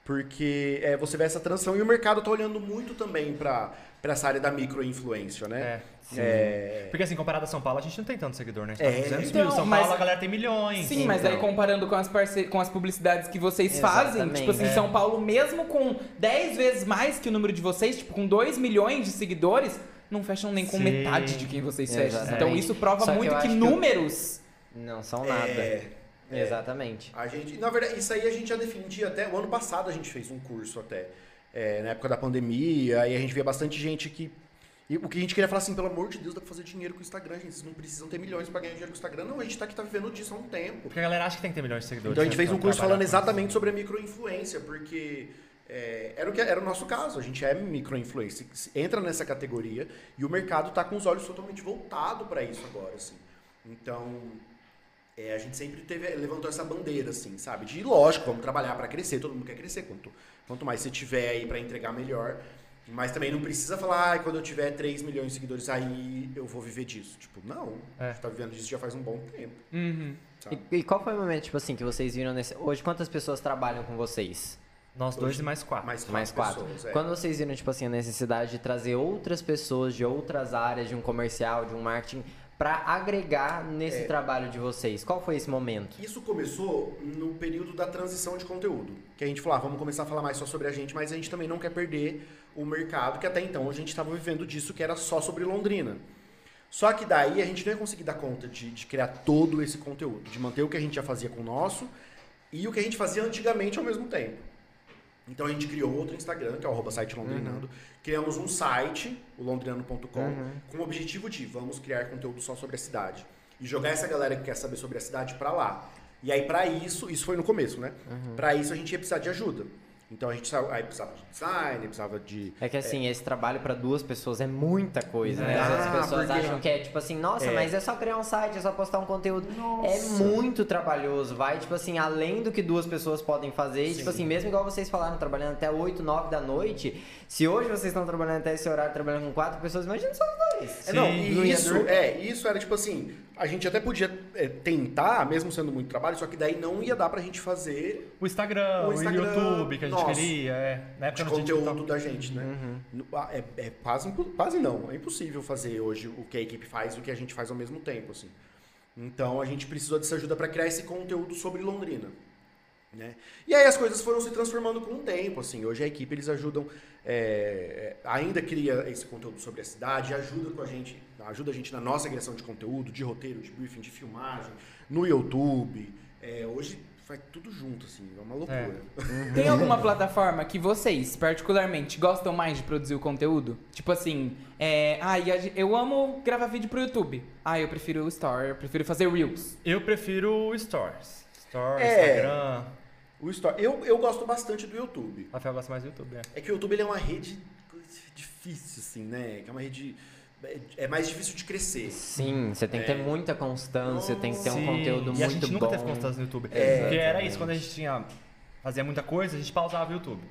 Porque é, você vê essa transição e o mercado tá olhando muito também pra, pra essa área da micro-influência, né? É. É, Porque assim, comparado a São Paulo, a gente não tem tanto seguidor, né? A gente É, tá com 200 então, mil. São mas- Paulo, a galera tem milhões. Sim, mas Então. aí comparando com as, parce... com as publicidades que vocês fazem, Exatamente. tipo assim, É. São Paulo, mesmo com 10 vezes mais que o número de vocês, tipo, com 2 milhões de seguidores, não fecham nem com Sim. metade de quem vocês fecham. Exatamente. Então isso prova Só que muito eu que, acho que eu- números. Não são nada. é, Exatamente. A gente, na verdade, isso aí a gente já defendia até. O ano passado a gente fez um curso até. é, na época da pandemia, aí a gente via bastante gente que. E o que a gente queria falar assim, pelo amor de Deus, dá pra fazer dinheiro com o Instagram, gente. Vocês não precisam ter milhões pra ganhar dinheiro com o Instagram. Não, a gente tá aqui tá vivendo disso há um tempo. Porque a galera acha que tem que ter milhões de seguidores. Então a gente né, fez um curso falando exatamente sobre a microinfluência, porque é, era, o que, era o nosso caso. A gente é microinfluência, se- entra nessa categoria e o mercado tá com os olhos totalmente voltado para isso agora, assim. Então, é, a gente sempre teve, levantou essa bandeira, assim, sabe? De lógico, vamos trabalhar para crescer, todo mundo quer crescer. Quanto, quanto mais você tiver aí para entregar, melhor. Mas também não precisa falar, ah, quando eu tiver 3 milhões de seguidores, aí eu vou viver disso. Tipo, não. É. A gente tá vivendo disso já faz um bom tempo. Uhum. E, e qual foi o momento, tipo assim, que vocês viram nesse. Hoje, quantas pessoas trabalham com vocês? Nós dois e mais quatro. Mais quatro, Mais quatro. pessoas. é. Quando vocês viram, tipo assim, a necessidade de trazer outras pessoas de outras áreas, de um comercial, de um marketing, pra agregar nesse É. trabalho de vocês, qual foi esse momento? Isso começou no período da transição de conteúdo. Que a gente falou, ah, vamos começar a falar mais só sobre a gente, mas a gente também não quer perder o mercado, que até então a gente estava vivendo disso, que era só sobre Londrina. Só que daí a gente não ia conseguir dar conta de, de criar todo esse conteúdo, de manter o que a gente já fazia com o nosso e o que a gente fazia antigamente ao mesmo tempo. Então a gente criou outro Instagram, que é o arroba site londrinando. Criamos um site, o londrinando.com, com o objetivo de vamos criar conteúdo só sobre a cidade. E jogar essa galera que quer saber sobre a cidade pra lá. E aí pra isso, isso foi no começo, né? Pra isso a gente ia precisar de ajuda. Então a gente aí precisava de design, precisava de É que assim, esse trabalho pra duas pessoas é muita coisa, né? Ah, as pessoas porque- acham que é tipo assim, nossa, É. mas é só criar um site, é só postar um conteúdo. É Nossa. muito trabalhoso, vai, tipo assim, além do que duas pessoas podem fazer. E, tipo Sim. assim, mesmo igual vocês falaram, trabalhando até 8, 9 da noite, se hoje vocês estão trabalhando até esse horário, trabalhando com quatro pessoas, imagina só os dois. É, não, Sim. e Não isso, é, isso era tipo assim, a gente até podia é, tentar, mesmo sendo muito trabalho, só que daí não ia dar pra gente fazer O Instagram, O o, Instagram, YouTube que a gente nossa. queria, é. Na de época tinha conteúdo da gente, né? Ah, É, é quase, quase não, é impossível fazer hoje o que a equipe faz e o que a gente faz ao mesmo tempo, assim. Então a gente precisou dessa ajuda pra criar esse conteúdo sobre Londrina. Né? E aí as coisas foram se transformando com o tempo, assim. Hoje a equipe eles ajudam, é, é, ainda cria esse conteúdo sobre a cidade, ajuda com a gente, ajuda a gente na nossa criação de conteúdo, de roteiro, de briefing, de filmagem, no YouTube. É, hoje faz tudo junto, assim, é uma loucura. Tem alguma plataforma que vocês, particularmente, gostam mais de produzir o conteúdo? Tipo assim, é, ah, eu amo gravar vídeo pro YouTube. Ah, eu prefiro o Story, eu prefiro fazer Reels. Eu prefiro o Stories. Stories, É. Instagram. O Story, eu, eu gosto bastante do YouTube. Rafael gosta mais do YouTube, é. É que o YouTube ele é uma rede difícil, assim, né? Que é uma rede. É- mais difícil de crescer. Sim, você tem que ter É. muita constância, tem que ter um Sim, conteúdo e muito a gente nunca bom. teve constância no YouTube. É. Porque era isso, quando a gente tinha. Fazia muita coisa, a gente pausava o YouTube.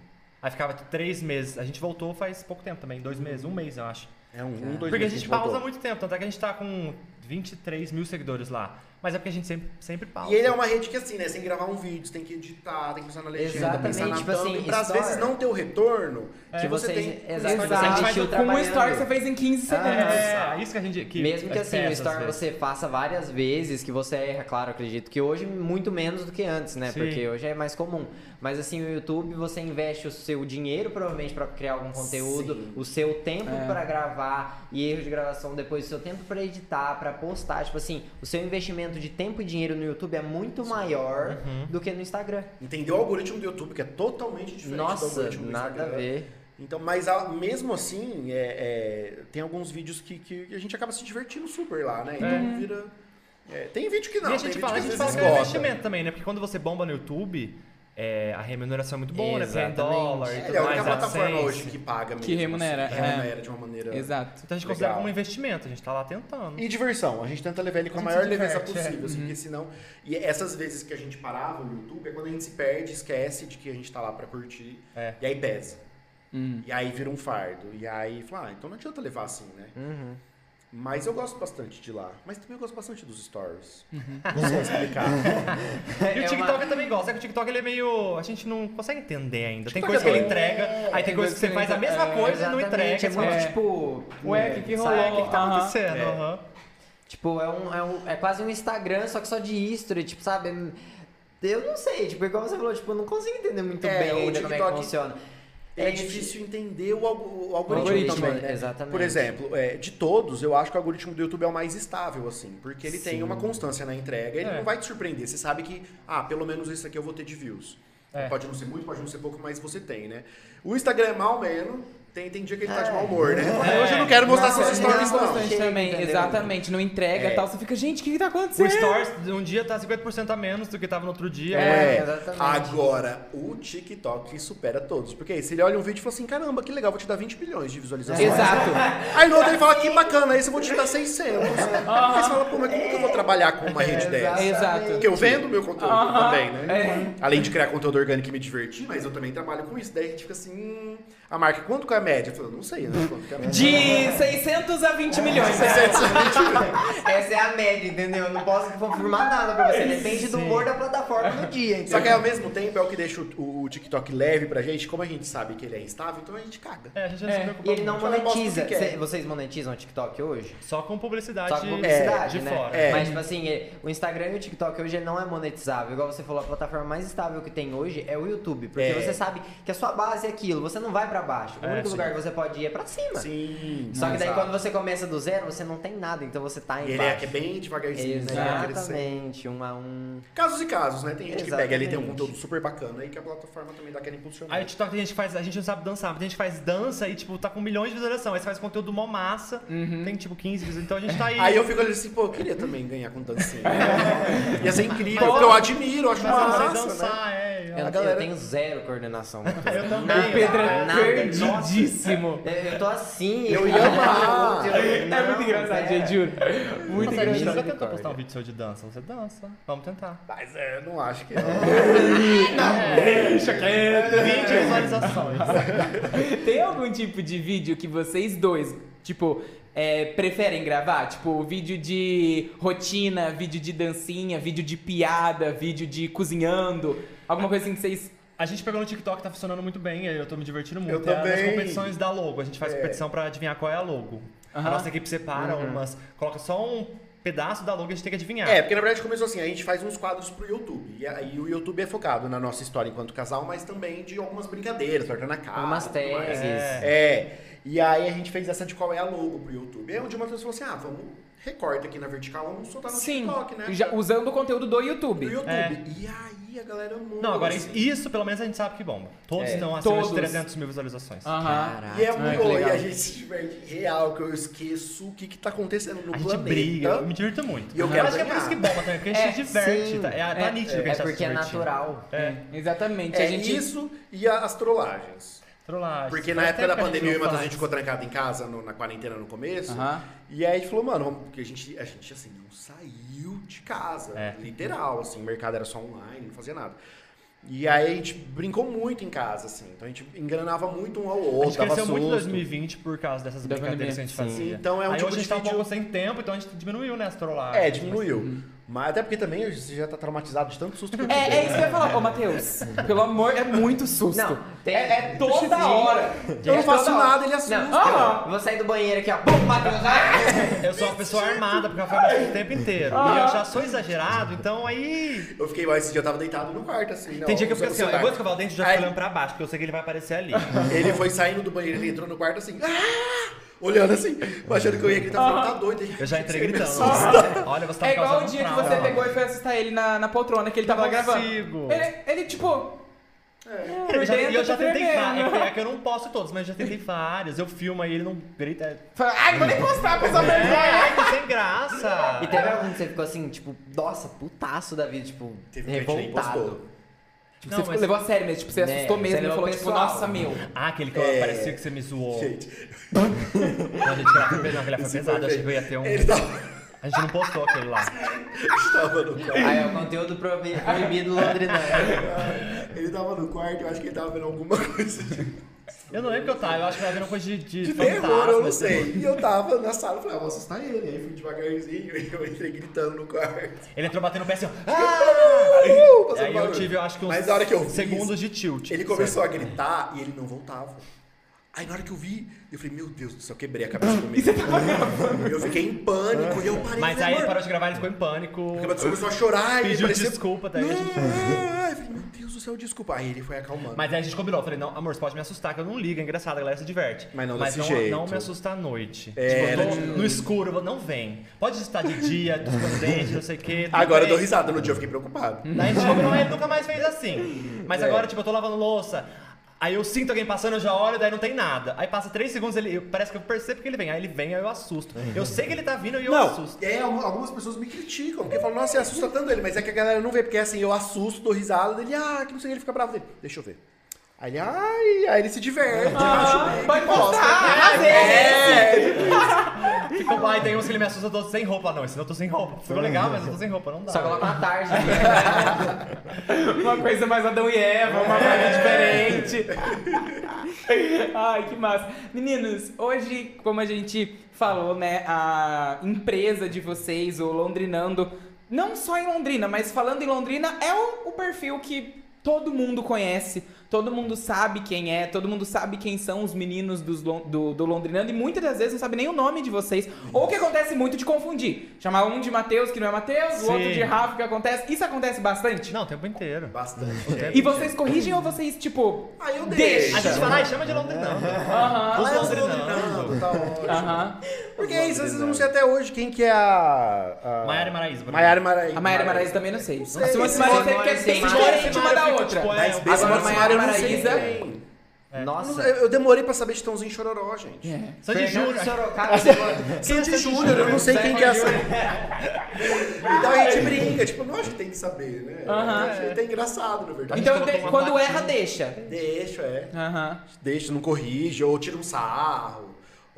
Aí ficava três meses. A gente voltou faz pouco tempo também, dois meses, um mês, eu acho. É um, um dois Porque a meses gente voltou. pausa muito tempo, tanto é que a gente tá com 23 mil seguidores lá. Mas é porque a gente sempre, sempre pausa. E ele é uma rede que assim, né? Você tem que gravar um vídeo, você tem que editar, tem que pensar na legenda, Exatamente, pensar na tipo assim, pra às vezes não ter o retorno Que que você vocês- tem. exato, você Exato. Com um trabalhando. story você fez em 15 segundos. É, isso que a gente. Que Mesmo que é assim, o Story você faça várias vezes, que você erra, claro, acredito que hoje muito menos do que antes, né? Sim. Porque hoje é mais comum. Mas assim, o YouTube você investe o seu dinheiro provavelmente pra criar algum conteúdo, Sim. o seu tempo É. pra gravar e erro de gravação depois, o seu tempo pra editar, pra postar, tipo assim, o seu investimento de tempo e dinheiro no YouTube é muito maior Uhum. do que no Instagram. Entendeu o algoritmo do YouTube, que é totalmente diferente do Nossa, algoritmo do nada a ver. Então, mas a- mesmo assim, é, é, tem alguns vídeos que, que a gente acaba se divertindo super lá, né? Então É. vira. é, tem vídeo que não, e a tem gente vídeo fala, a gente fala que é investimento também, né? Porque quando você bomba no YouTube, é, a remuneração é muito boa, né? Porque é em Exatamente. dólar e É, tudo é a mais. única plataforma AdSense. hoje que paga mesmo. Que remunera, assim, é. remunera de uma maneira. Exato. Então a gente Legal. considera como um investimento, a gente tá lá tentando. E diversão, a gente tenta levar ele com a, A maior leveza diverte, é. possível, assim, porque senão. E essas vezes que a gente parava no YouTube é quando a gente se perde, esquece de que a gente tá lá pra curtir, É. e aí pesa. Hum. E aí vira um fardo. E aí fala, ah, então não adianta levar assim, né? Uhum. Mas eu gosto bastante de lá. Mas também eu gosto bastante dos stories. Uhum. Não sei explicar. E o É TikTok uma- eu também gosto, é que o TikTok ele é meio. A gente não consegue entender ainda. Tem TikTok coisa é que ele doido. entrega, aí tem coisa que você faz a É, mesma coisa e não entrega. É muito tipo. Ué, que que sabe, rolou? O que, que tá acontecendo? É. Aham. Tipo, é, um, é, um, é quase um Instagram, só que só de history, tipo, sabe? Eu não sei, tipo, igual você falou, tipo, eu não consigo entender muito É, bem o ainda como é que TikTok- funciona. É difícil entender o, algo- o algoritmo, também, né? exatamente. Por exemplo, é, de todos, eu acho que o algoritmo do YouTube é o mais estável, assim. Porque ele tem Sim. uma constância na entrega, ele É. não vai te surpreender. Você sabe que, ah, pelo menos isso aqui eu vou ter de views. É. Pode não ser muito, pode não ser pouco, mas você tem, né? O Instagram é mal menos, tem, tem dia que ele tá de É. mau humor, né? É. Hoje eu não quero mostrar Nossa, seus não, stories, não. bastante também, entendeu? exatamente. Não entrega É. e tal. Você fica, gente, o que, que tá O acontecendo? Stories, um dia tá 50% a menos do que tava no outro dia. É, É, exatamente. agora o TikTok supera todos. Porque aí, se ele olha um vídeo e fala assim: caramba, que legal, vou te dar 20 milhões de visualizações. Exato. Aí no outro ele fala: que bacana, aí eu vou te dar 600. Aí você fala: pô, mas como que eu vou trabalhar com uma rede dessa? Exato. Porque eu vendo meu conteúdo também, né? é. Além de criar conteúdo orgânico e me divertir, mas eu também trabalho com isso. Daí a gente fica assim: hum, a marca, quanto que é a média? Eu falo, não sei, né? Quanto que é a média? De 600 a 20 milhões. Essa é a média, entendeu? Eu não posso confirmar nada pra você. Depende do humor da plataforma no dia, entendeu? Só que ao mesmo tempo é o que deixa o, o- TikTok leve pra gente. Como a gente sabe que ele é instável, então a gente caga. É, a gente não É. se preocupa E ele não muito. Monetiza. Cê- Vocês monetizam o TikTok hoje? Só com publicidade, Só com publicidade, de né? fora. É. Mas, tipo assim, é, o Instagram e o TikTok hoje não é monetizável. Igual você falou, a plataforma mais estável que tem hoje é o YouTube. Porque É. você sabe que a sua base é aquilo, você não vai pra baixo. O É, único lugar que você pode ir é pra cima. Sim. Só que daí exato. quando você começa do zero, você não tem nada, então você tá E embaixo. ele é, é bem devagarzinho, né? Exatamente, um a um. Casos e casos, né? Tem gente que pega ali, tem um conteúdo super bacana aí que a plataforma também dá aquela impulsionada. Aí o TikTok tem gente que faz, a gente não sabe dançar, mas tem gente faz dança e, tipo, tá com milhões de visualizações. Aí você faz conteúdo mó massa, tem, tipo, 15 visualizações. Então a gente tá aí. Aí eu fico olhando assim, pô, eu queria também ganhar com dancinha. Ia ser incrível, porque eu admiro, eu acho massa, né? dançar, é. Eu, A eu tenho zero coordenação. Eu também. Nada, O Pedro é nada. Perdidíssimo. Eu, eu tô assim. Eu ia amar. É não, muito engraçado, é. gente, juro. Muito Nossa, a gente engraçado. nunca tentou postar um vídeo seu de dança. Você dança. Vamos tentar. Mas é, eu não acho que... Deixa quieto. 20 visualizações. Tem algum tipo de vídeo que vocês dois, tipo, é, preferem gravar? Tipo, vídeo de rotina, vídeo de dancinha, vídeo de piada, vídeo de cozinhando? Alguma coisa assim que vocês. A gente pegou no TikTok, tá funcionando muito bem, e aí eu tô me divertindo muito. Eu É nas também. competições da logo. A gente faz É. competição pra adivinhar qual é a logo. A nossa equipe separa umas, coloca só um pedaço da logo e a gente tem que adivinhar. É, porque na verdade começou assim, a gente faz uns quadros pro YouTube. E aí o YouTube é focado na nossa história enquanto casal, mas também de algumas brincadeiras, torta na cara. Algumas tudo mais. tags. É. E aí a gente fez essa de qual é a logo pro YouTube. É onde uma pessoa falou assim: ah, vamos recorta aqui na vertical, vamos soltar no Sim, TikTok, né? já- usando o conteúdo do Do YouTube. YouTube. É. E aí a galera amou. Não, agora isso, isso pelo menos a gente sabe que bomba. Todos É, estão acima todos. de 300 mil visualizações. Aham. Caraca. E é Ai, muito bom, e a gente se diverte real, que eu esqueço o que, que tá acontecendo no A gente planeta. briga, eu me divirto muito. E eu quero acho que é por isso que bomba também, porque a gente É, se diverte. sim. tá? É, tá É, nítido que a É gente tá se porque é divertindo. natural. É, Exatamente. É a gente. isso e a- as trollagens. Trollagem. Porque na época da pandemia, eu e Matheus, a gente ficou trancado em casa, no- na quarentena no começo. E aí a gente falou, mano, vamos, porque a gente, a gente, assim, não saiu de casa. É. Literal, assim, o mercado era só online, não fazia nada. E aí a gente brincou muito em casa, assim. Então a gente engranava muito um ao A outro, gente dava cresceu muito em susto. 2020 por causa dessas Da brincadeiras que a gente sim. fazia. Então é um Aí tipo hoje a gente tá um vídeo- pouco sem tempo, então a gente diminuiu, né, as trollagens. É, diminuiu. Mas até porque também você já tá traumatizado de tanto susto que eu É, é isso que eu ia falar. Ô, Matheus, pelo amor, é muito susto. Não, tem- é, é toda hora. Eu não faço nada, ele assusta. Não, Ah! eu vou sair do banheiro aqui, ó. Bum, ah! Eu sou uma pessoa armada, porque eu faço o tempo inteiro. E eu já sou exagerado, então aí. Eu fiquei, mas esse dia eu tava deitado no quarto, assim. Não, Tem dia que eu fico assim, ó, eu vou escovar o dente e já fico olhando pra baixo, porque eu sei que ele vai aparecer ali. Ele foi saindo do banheiro, ele entrou no quarto assim, ah! olhando assim, achando que eu ia gritar, falando, tá doido. Eu já entrei "Você me gritando. assusta." Olha, você tá É igual o dia que você pegou e foi assustar ele na, na poltrona que ele tava gravando. consigo. Ele, ele tipo. Eu Por já, dentro e eu já tentei tremendo. vários. É que- é que eu não posto todos, mas eu já tentei vários. Eu filmo aí ele não grita. É, Fala, Ai, não vou nem postar pra essa é vergonha. ai, que sem graça. E teve algum que você ficou assim, tipo, nossa, putaço da vida, tipo, Teve que revoltado. Tipo, Não, você ficou- mas- levou a sério mesmo, tipo, você Né, assustou você mesmo e falou, tipo, nossa, meu. Ah, aquele que É. parecia que você me zoou. Gente, Não, gente, foi pesado. Não, foi esse pesado. foi Eu achei que eu ia ter um. ele tava, A gente não postou aquele lá. tava no quarto. Aí é o conteúdo proibi- proibido londrinão. Ele tava no quarto, eu acho que ele tava vendo alguma coisa de, Eu não lembro que eu tava, eu acho que tava vendo coisa de, de, de terror, eu não assim. sei. E eu tava na sala, eu falei, ah, vou assustar ele. Aí fui devagarzinho e eu entrei gritando no quarto. Ele entrou batendo o pé assim, ó. Uh, E fazendo aí eu tive, eu acho que uns Mas na hora que eu segundos de tilt. Ele começou a gritar e ele não voltava. Aí na hora que eu vi, eu falei, meu Deus do céu, quebrei a cabeça comigo. Eu fiquei em pânico e eu parei. Mas aí ele parou de gravar, ele ficou em pânico. Porque a pessoa começou a chorar e Pediu parecia... desculpa, daí a gente- Não, eu falei, meu Deus do céu, desculpa. Aí ele foi acalmando. Mas aí a gente combinou, eu falei, não, amor, você pode me assustar, que eu não ligo, é engraçado, a galera se diverte. Mas não Mas desse não, jeito. não me assusta à noite. É, tipo, eu tô no escuro, eu vou, não vem. Pode estar de dia, dos dentes, não sei o quê. tudo Agora eu bem. dou risada, no dia eu fiquei preocupado. Daí a gente combinou, ele nunca mais fez assim. Mas É. agora, tipo, eu tô lavando louça. Aí eu sinto alguém passando, eu já olho, daí não tem nada. Aí passa três segundos, ele, eu- parece que eu percebo que ele vem. Aí ele vem, aí eu assusto. Eu sei que ele tá vindo e eu não, assusto. é, algum- algumas pessoas me criticam, porque falam, nossa, você assusta tanto ele, mas é que a galera não vê, porque assim, eu assusto, dou risada dele, ah, que não sei, ele fica bravo dele. Deixa eu ver. Aí ele, ai, aí ele se diverte, pode gosta. postar, arrasei. É, Fica, aí tem uns que ele me assusta, eu tô sem roupa. Não, esse não eu tô sem roupa. Ficou legal, mas eu tô sem roupa, não dá. Só coloca uma tarde. Uma coisa mais Adão e Eva, uma vibe diferente. Ai, que massa. Meninos, hoje, como a gente falou, né, a empresa de vocês, o Londrinando, não só em Londrina, mas falando em Londrina, é o, o perfil que todo mundo conhece, todo mundo sabe quem é, todo mundo sabe quem são os meninos dos do, do Londrinando e muitas das vezes não sabe nem o nome de vocês. Ou o que acontece muito de confundir. Chamar um de Matheus que não é Matheus, o outro de Rafa que acontece. Isso acontece bastante. Não, o tempo inteiro. Bastante. E vocês corrigem ou vocês, tipo. Aí eu Deixa. deixo. A gente fala, ai, chama de Londrinando. Aham. Os Ah, sou Londrinando. Londrinando, tá ótimo. Aham. Porque é isso, às vezes eu não sei até hoje quem que é a... a... Maiara e Maraísa, por Maiara e Maraísa. A Maiara Maraísa também não sei. sei. A Simone Simone porque é bem diferente uma da outra. é, Mas Maiara Sei Maraísa- quem. Nossa. Eu, eu demorei pra saber de Tãozinho Chororó, gente. É. Sandy Júnior. Sorocaba. Sandy Júnior, eu não sei quem que é essa. Então a gente brinca, tipo, não acho que tem que saber, né? Aham. Eu achei até engraçado, na verdade. Então, de- quando erra, deixa. Deixa, é. Aham. Deixa, não corrige, ou tira um sarro.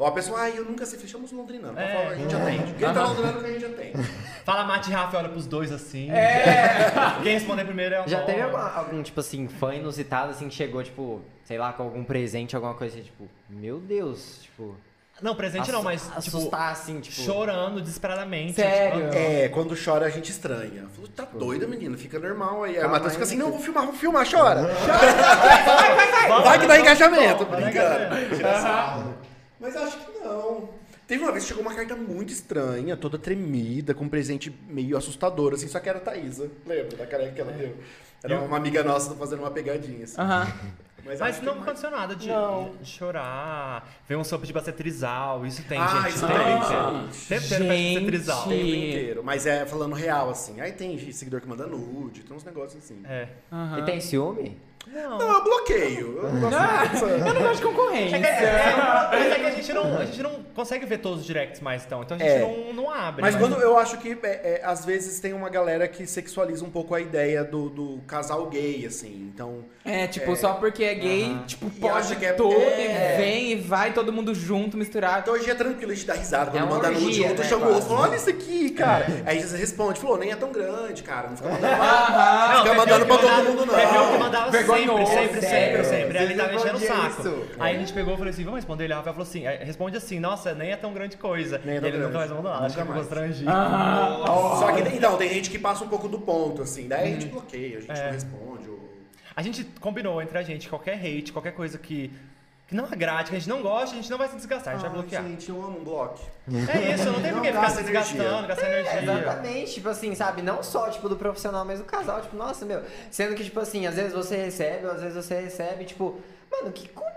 Ou a pessoa, ai, eu nunca sei, fechamos Londrina. É. falar, a gente atende. Quem tá Londrina, a gente atende. Fala Mate e Rafa, olha pros dois assim. É. Quem responder primeiro é o Já teve algum, algum, tipo assim, fã inusitado, assim, que chegou, tipo, sei lá, com algum presente, alguma coisa assim, tipo, meu Deus, tipo... Não, presente não, mas tipo, Assustar, assim, tipo... chorando desesperadamente. Sério? Tipo, É, quando chora a gente estranha. Falou, tá doida, menina, fica normal aí. Calma Matheus aí, fica assim, não, vou filmar, vou filmar, chora. Vai, vai, vai. Vai que dá engajamento, brincando. Mas acho que não. Teve uma vez que chegou uma carta muito estranha, toda tremida, com um presente meio assustador, assim, só que era a Thaísa. Lembra da careca que ela deu? Era Eu- uma amiga nossa fazendo uma pegadinha, assim. Aham. Mas, Mas não mais- aconteceu nada de, Não. de chorar. Veio um sopa de bacetrizal, isso tem, Ah, gente. isso tem, tem, tem. gente. Sempre tem. O tempo inteiro. Mas é falando real, assim. Aí tem seguidor que manda nude, tem uns negócios assim. É. E tem ciúme? Não. Não, eu bloqueio. Eu não gosto Ah, dessa- eu não gosto de concorrência. É que a gente, não, a gente não consegue ver todos os directs mais então. Então a gente É. não, não abre. Mas quando eu acho que é, é, às vezes tem uma galera que sexualiza um pouco a ideia do, do casal gay, assim. Então. É, tipo, só porque é gay, tipo, pode que é- tudo é. e vem e vai todo mundo junto, misturado. Então hoje é tranquilo, a gente dá risada. Quando É manda nude, orgia, o outro né, chama o outro olha isso aqui, cara. Aí você responde, falou, nem é tão grande, cara. Não fica mandando, não, fica mandando pra todo mundo, não. Teve um que mandava sempre, sempre, sempre, sempre. Aí ele tava enchendo o saco. Aí a gente pegou e falou assim, vamos responder. Ele Rafael falou assim, responde assim, nossa, nem é tão grande coisa. Nem é tão ele nunca grande. mais mandou nada, acho que Nunca ficou mais. constrangido. Só que, então, tem gente que passa um pouco do ponto, assim. Daí a gente bloqueia, a gente É. não responde. Ou... A gente combinou entre a gente, qualquer hate, qualquer coisa que, que não agrade, que a gente não gosta, a gente não vai se desgastar, a gente vai bloquear. gente, eu amo um bloco. É isso, não tem Não por que ficar se energia. desgastando, gastar energia. É, exatamente, tipo assim, sabe? Não só, tipo, do profissional, mas do casal, tipo, nossa, meu. Sendo que, tipo assim, às vezes você recebe, ou às vezes você recebe, tipo, mano, que culpa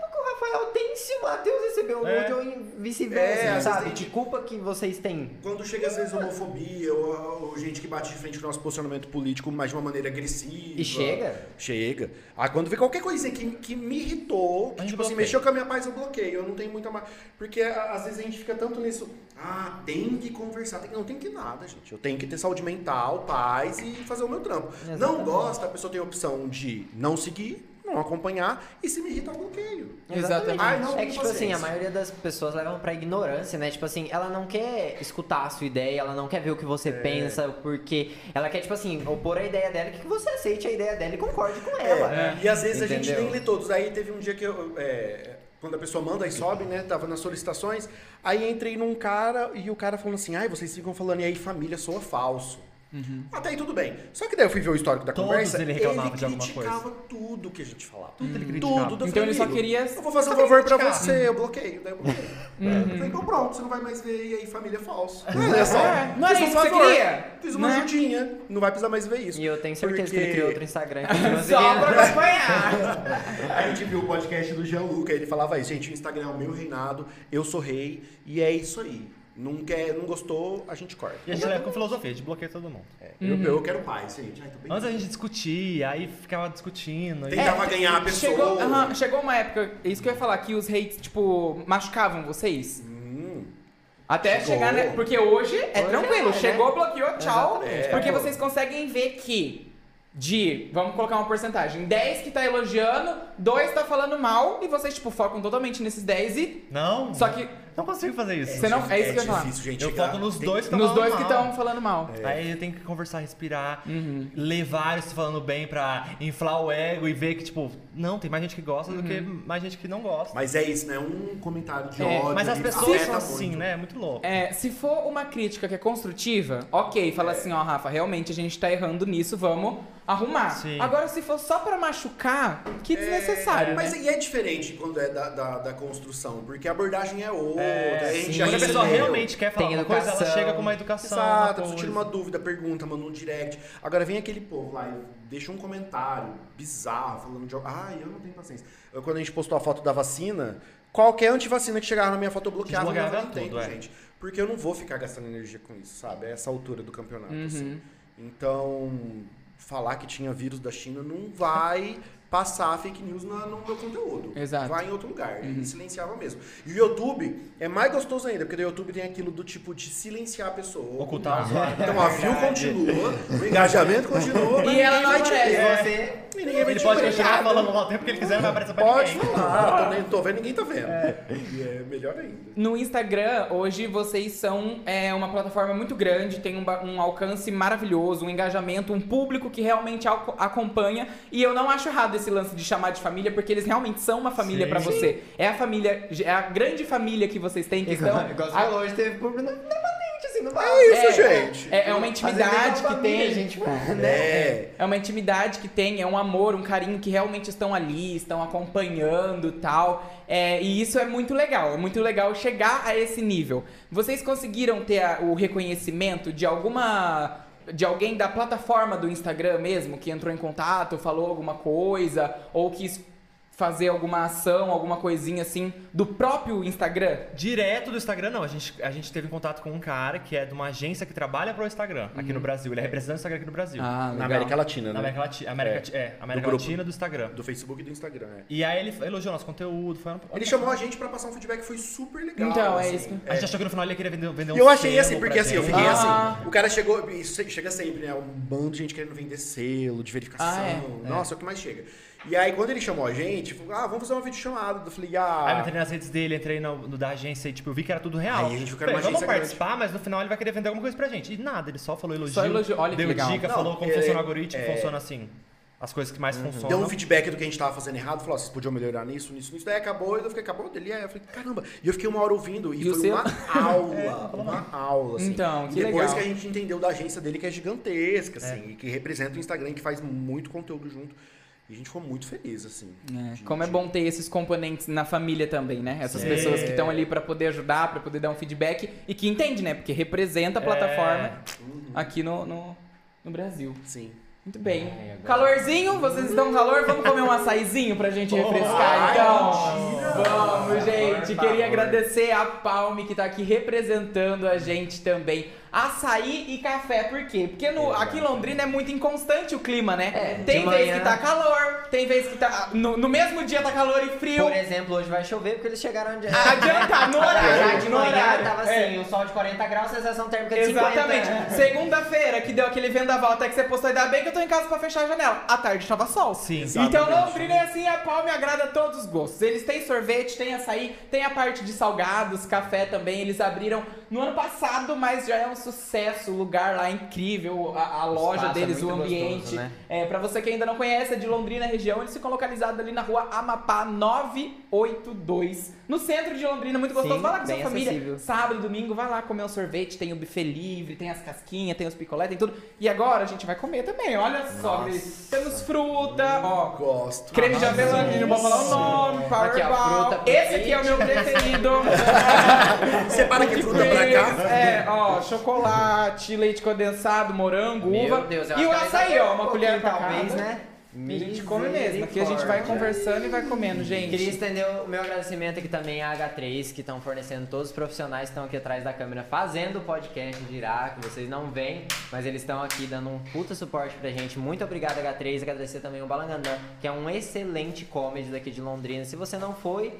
Rafael tem se o Matheus recebeu um É. nude ou em- É, vice-versa, às sabe? tem- Que culpa que vocês têm? Quando chega às vezes homofobia ou, ou gente que bate de frente com o nosso posicionamento político, mas de uma maneira agressiva. E chega? Chega. Ah, quando vê qualquer coisinha que, que me irritou, que, tipo assim, bloqueia. mexeu com a minha paz, eu bloqueio. Eu não tenho muita mais. Porque às vezes a gente fica tanto nisso. Ah, tem que conversar. Tem que... Não tem que nada, gente. Eu tenho que ter saúde mental, paz e fazer o meu trampo. Não Exatamente. gosta, a pessoa tem a opção de não seguir, não acompanhar e se me irrita, eu bloqueio. Exatamente. Ai, não, é que, tipo assim, a maioria das pessoas levam pra ignorância, né? Tipo assim, ela não quer escutar a sua ideia, ela não quer ver o que É. você pensa, porque ela quer, tipo assim, opor a ideia dela e que você aceite a ideia dela e concorde com É, ela. E às vezes a gente Entendeu? nem lê todos. Aí teve um dia que eu. é, quando a pessoa manda e sobe, né? Tava nas solicitações. Aí entrei num cara e o cara falando assim: ai, vocês ficam falando, e aí família soa falso. Até aí tudo bem. Só que daí eu fui ver o histórico da Todos conversa. ele reclamava de alguma criticava tudo que a gente falava. Tudo ele criticava. Tudo. Eu Então falei, ele só "Amigo, queria. Eu vou fazer um favor pra você, eu bloqueio. Daí eu bloqueio. Eu falei, então pronto, você não vai mais ver e aí família falso. Olha só. É, não um isso que você queria? Fiz uma Né? ajudinha. Não vai precisar mais ver isso. E eu tenho certeza que ele Porque- criou outro Instagram. Só pra acompanhar. A gente viu o podcast do Gianluca, ele falava isso, gente, o Instagram é o meu reinado, eu sou rei, e é isso aí. Não, quer, não gostou, a gente corta. E a gente leva com filosofia, a gente bloqueia todo mundo. É, eu, eu quero paz, gente. Ai, bem Antes a gente discutia, aí ficava discutindo. Tentava ganhar a pessoa. Chegou, chegou uma época, é isso que eu ia falar, que os hates, tipo, machucavam vocês. Hum, Até Chegou. chegar, né? Porque hoje é Hoje tranquilo. é, né? Chegou, bloqueou, tchau. Exatamente, porque vocês conseguem ver que de, vamos colocar uma porcentagem, 10 que tá elogiando, 2 tá falando mal, e vocês, tipo, focam totalmente nesses 10 e. Não, Só que não consigo fazer isso. Você não- é isso que eu ia falar. difícil, gente. Eu chegar- foco nos tem- dois que nos estão dois que falando mal. estão falando mal. Aí eu tenho que conversar, respirar, Uhum. ler vários falando bem pra inflar o ego e ver que, tipo, não, tem mais gente que gosta do que Uhum. mais gente que não gosta. Mas é isso, né? Um comentário de É, ódio. Mas as pessoas afeta são assim, muito. né? É muito louco. É, se for uma crítica que é construtiva, ok, fala assim, ó, Rafa, realmente a gente tá errando nisso, vamos arrumar. Sim. Agora, se for só pra machucar, que desnecessário, Mas né? e é diferente quando é da, da, da construção, porque a abordagem é outra, É, a gente sim. já Quando a pessoa recebeu. realmente quer falar uma coisa, ela chega com uma educação. Exato, uma tira uma dúvida, pergunta, manda um direct. Agora vem aquele povo lá e deixa um comentário bizarro falando de. Ai, eu não tenho paciência. Eu, quando a gente postou a foto da vacina, qualquer antivacina que chegava na minha foto eu bloqueava, Desbloqueava eu não entendo, é. gente. porque eu não vou ficar gastando energia com isso, sabe? A essa altura do campeonato, Uhum. assim. Então, falar que tinha vírus da China não vai passar fake news na- no meu conteúdo. Exato. Vai em outro lugar. E silenciava mesmo. E o YouTube é mais gostoso ainda, porque no YouTube tem aquilo do tipo de silenciar a pessoa. Ocultar o. Então a view continua, o engajamento continua. E ela não aparece. E ninguém vai Ele te pode ver. continuar falando lá o tempo que ele quiser, não vai aparecer pra Pode ninguém. falar, tô, nem, tô vendo, ninguém tá vendo. E é melhor ainda. No Instagram, hoje vocês são é, uma plataforma muito grande, tem um, ba- um alcance maravilhoso, um engajamento, um público que realmente aco- acompanha. E eu não acho errado esse lance de chamar de família, porque eles realmente são uma família Sim. pra você. É a família, é a grande família que vocês têm, que estão. Igual, igual você falou, hoje teve público é patente, assim, não vai. É isso, É, gente. É, é uma intimidade que tem. gente, né? É. É uma intimidade que tem, é um amor, um carinho que realmente estão ali, estão acompanhando tal. É, e isso é muito legal, é muito legal chegar a esse nível. Vocês conseguiram ter a- o reconhecimento de alguma. de alguém da plataforma do Instagram mesmo, que entrou em contato, falou alguma coisa, ou quis fazer alguma ação, alguma coisinha assim, do próprio Instagram? Direto do Instagram, não. A gente, a gente teve contato com um cara que é de uma agência que trabalha pro Instagram aqui no Brasil. Ele é representante do Instagram aqui no Brasil. Ah, legal. Na América Latina, Na né? América Latina. América, É. é, América Do grupo. Latina do Instagram. Do Facebook e do Instagram, é. E aí ele elogiou nosso conteúdo. Foi Ele chamou a gente pra passar um feedback que foi super legal. Então, é assim. isso. A gente achou que no final ele queria vender, vender um eu achei selo assim, porque assim, eu gente. fiquei Ah. assim. O cara chegou, isso chega sempre, né? Um bando de gente querendo vender selo, de verificação. Ah, é? Nossa, é o que mais chega. E aí, quando ele chamou a gente, falou, ah, vamos fazer uma videochamada. Eu falei, Aí eu ah. entrei nas redes dele, entrei no, no da agência e tipo, eu vi que era tudo real. Aí a gente viu que era uma Falei, vamos agência participar, mas no final ele vai querer vender alguma coisa pra gente. E nada, ele só falou elogio. Só elogio, olha que deu legal. dica, Não, falou como é- funciona o algoritmo, é- funciona assim. As coisas que mais funcionam. Deu um feedback do que a gente tava fazendo errado, falou, ó, vocês podiam melhorar nisso, nisso, nisso. Daí acabou, e eu fiquei, acabou dele. Aí eu falei, caramba. E eu fiquei uma hora ouvindo, e, E o foi seu? uma aula, uma aula, assim. Então, que e depois legal. que a gente entendeu da agência dele, que é gigantesca, assim, e que representa o Instagram, que faz muito conteúdo junto. E a gente ficou muito feliz, assim. É, de- como é bom ter esses componentes na família também, né? Essas Sim. pessoas que estão ali pra poder ajudar, pra poder dar um feedback e que entende, né? Porque representa a plataforma Uhum. aqui no, no, no Brasil. Sim. Muito bem. Ai, agora- Calorzinho, vocês estão com calor? Vamos comer um açaizinho pra gente refrescar, então? Vamos, gente. Queria agradecer a Palme que tá aqui representando a gente também. Açaí e café, por quê? Porque no, aqui em Londrina é muito inconstante o clima, né? É, tem vez manhã- que tá calor, tem vez que tá. No, no mesmo dia tá calor e frio. Por exemplo, hoje vai chover porque eles chegaram de... Adiantar, no Já horário. de no manhã horário. tava É. assim, o sol de 40 graus, sensação térmica de 50. Exatamente. Segunda-feira, que deu aquele vendaval até que você postou, ainda bem que eu tô em casa pra fechar a janela. À tarde tava sol. Sim. Então Exatamente. Londrina é assim, a Palme agrada a todos os gostos. Eles têm sorvete, tem açaí, tem a parte de salgados, café também. Eles abriram no ano passado, mas já é um sucesso. O lugar lá é incrível, a, a loja é deles, o ambiente. gostoso, né? É, pra você que ainda não conhece, é de Londrina região, eles ficam localizados ali na rua Amapá 982. No centro de Londrina, muito gostoso. Sim, vai lá com sua família. acessível. Sábado e domingo, vai lá comer um sorvete, tem o buffet livre, tem as casquinhas, tem os picolé, tem tudo. E agora a gente vai comer também, olha só. Nossa. Temos fruta, ó. Gosto. Creme de avelã, não pode falar o nome, Aqui, ó, Powerball. fruta, Esse aqui é o meu preferido. Separa que fruta pra cá. É, ó, chocolate, leite condensado, morango, Meu uva. Deus, eu e o que açaí, ó, uma um colher pra pouquinho, cada. talvez, né? A gente come mesmo. Aqui a gente vai conversando e vai comendo, gente. Queria estender o meu agradecimento aqui também à H3, que estão fornecendo todos os profissionais que estão aqui atrás da câmera fazendo o podcast de Iraque. Vocês não veem, mas eles estão aqui dando um puta suporte pra gente. Muito obrigado, H3. Agradecer também o Balangandã, que é um excelente comedy daqui de Londrina. Se você não foi,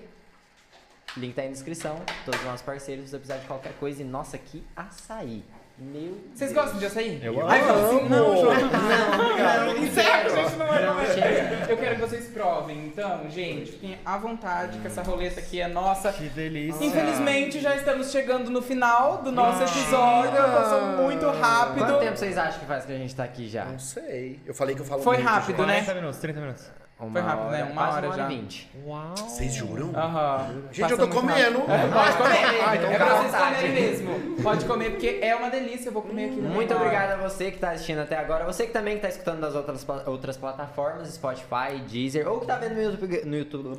link tá aí na descrição. Todos os nossos parceiros, se você precisar de qualquer coisa. E nossa, que açaí. Meu Vocês Deus. gostam de açaí? Eu Ai, fala assim, não, João. Não, obrigado. Não, sério, gente, não vai Não, comer. chega. Eu quero que vocês provem. Então, gente, fiquem à vontade que essa roleta aqui é nossa. Que delícia. Infelizmente, já estamos chegando no final do nosso episódio. Passou muito rápido. Quanto tempo vocês acham que faz que a gente tá aqui já? Não sei. Eu falei que eu falo Foi muito, rápido, né? 40 minutos, 30 minutos. Uma rápido, né? Uma quase hora uma já. e vinte. Uau. Vocês juram? Aham. Gente, Passa eu tô comendo. É, pode comer. Ah, então é pra vocês comerem mesmo. Pode comer porque é uma delícia. Eu vou comer aqui. Muito obrigado a você que tá assistindo até agora. Você que também que tá escutando das outras, outras plataformas, Spotify, Deezer, ou que tá vendo no YouTube. No YouTube.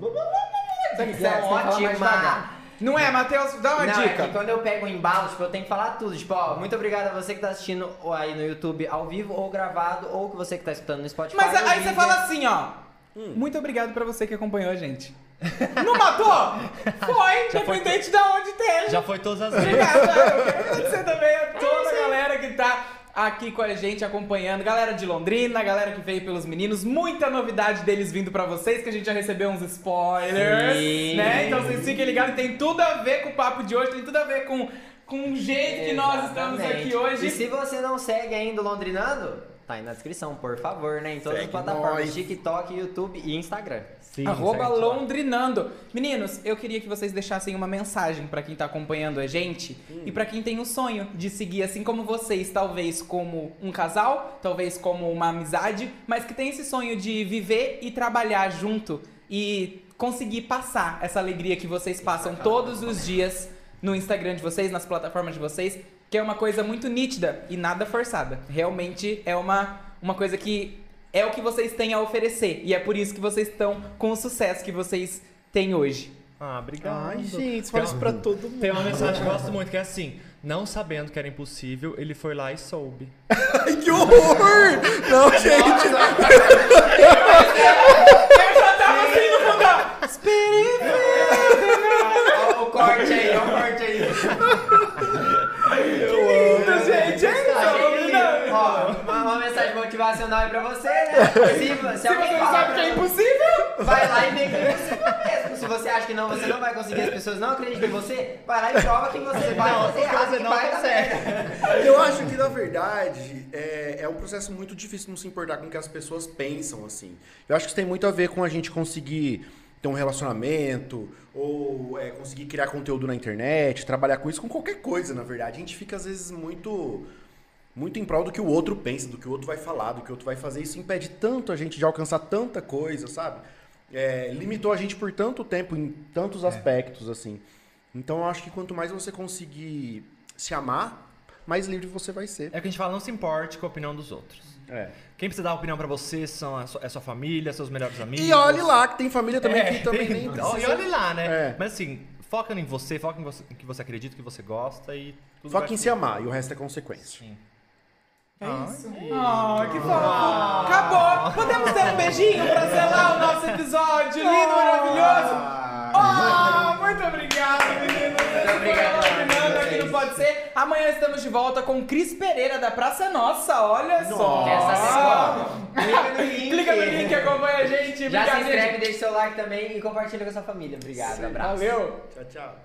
Falar mais ótima. Não é, Matheus? Dá uma Não, é dica. que quando eu pego o embalo, tipo, eu tenho que falar tudo. Tipo, ó, muito obrigado a você que tá assistindo aí no YouTube ao vivo ou gravado, ou que você que tá escutando no Spotify. Mas aí você fala assim, ó. Muito obrigado pra você que acompanhou a gente. Não matou? Foi, independente de onde esteja. Já foi todas as vezes. Obrigado, eu quero agradecer também a toda a galera que tá aqui com a gente acompanhando, galera de Londrina, galera que veio pelos meninos, muita novidade deles vindo pra vocês, que a gente já recebeu uns spoilers, Sim. né? Então vocês fiquem ligados, tem tudo a ver com o papo de hoje, tem tudo a ver com, com o jeito que nós estamos Exatamente. aqui hoje. E se você não segue ainda o Londrinando, tá aí na descrição, por favor, né? Em todas Segue as plataformas, nós. TikTok, YouTube e Instagram. Sim, Arroba certo. Londrinando. Meninos, eu queria que vocês deixassem uma mensagem pra quem tá acompanhando a gente e pra quem tem o sonho de seguir assim como vocês, talvez como um casal, talvez como uma amizade, mas que tem esse sonho de viver e trabalhar junto e conseguir passar essa alegria que vocês passam todos os dias no Instagram de vocês, nas plataformas de vocês, que é uma coisa muito nítida e nada forçada. Realmente é uma, uma coisa que é o que vocês têm a oferecer. E é por isso que vocês estão com o sucesso que vocês têm hoje. Ah, obrigado. Ai, gente, fala isso pra todo mundo. Tem uma mensagem que eu gosto muito, que é assim: não sabendo que era impossível, ele foi lá e soube. Ai, que horror! Não, gente. Eu já tava assim no fundo, ó. Olha o corte aí, olha o corte aí. motivacional aí pra você, né? Se, se Se alguém você sabe que é impossível, Vai lá e vê que é possível mesmo. Se você acha que não, você não vai conseguir, as pessoas não acreditam em você, vai lá e prova que você vai, Não, você acha você que não vai dar consegue. certo. Eu acho que, na verdade, é, é um processo muito difícil não se importar com o que as pessoas pensam, assim. Eu acho que isso tem muito a ver com a gente conseguir ter um relacionamento, ou é, conseguir criar conteúdo na internet, trabalhar com isso, com qualquer coisa, na verdade. A gente fica, às vezes, muito... Muito em prol do que o outro pensa, do que o outro vai falar, do que o outro vai fazer. Isso impede tanto a gente de alcançar tanta coisa, sabe? É, limitou a gente por tanto tempo, em tantos aspectos, assim. Então eu acho que quanto mais você conseguir se amar, mais livre você vai ser. É o que a gente fala, não se importe com a opinião dos outros. É. Quem precisa dar opinião pra você são a sua, é sua família, seus melhores amigos. E olhe lá, que tem família também É, que também tem- nem precisa. E olhe lá, né? É. Mas assim, foca em você, foca em você, em que você acredita, que você gosta e tudo Foca em se amar e o resto é consequência. Sim. É isso. Ah, que fofo. Acabou. Podemos ter um beijinho pra selar o nosso episódio lindo, maravilhoso. Ah, muito obrigado, meninos. Obrigado, o aqui no Pode Ser. Amanhã estamos de volta com o Cris Pereira da Praça Nossa. Olha só. Saber como? Clica no link. Clica no link, acompanha a gente. Já Obrigado, se inscreve, gente. deixa seu like também e compartilha com a sua família. Obrigado, abraço. Valeu. Tchau, tchau.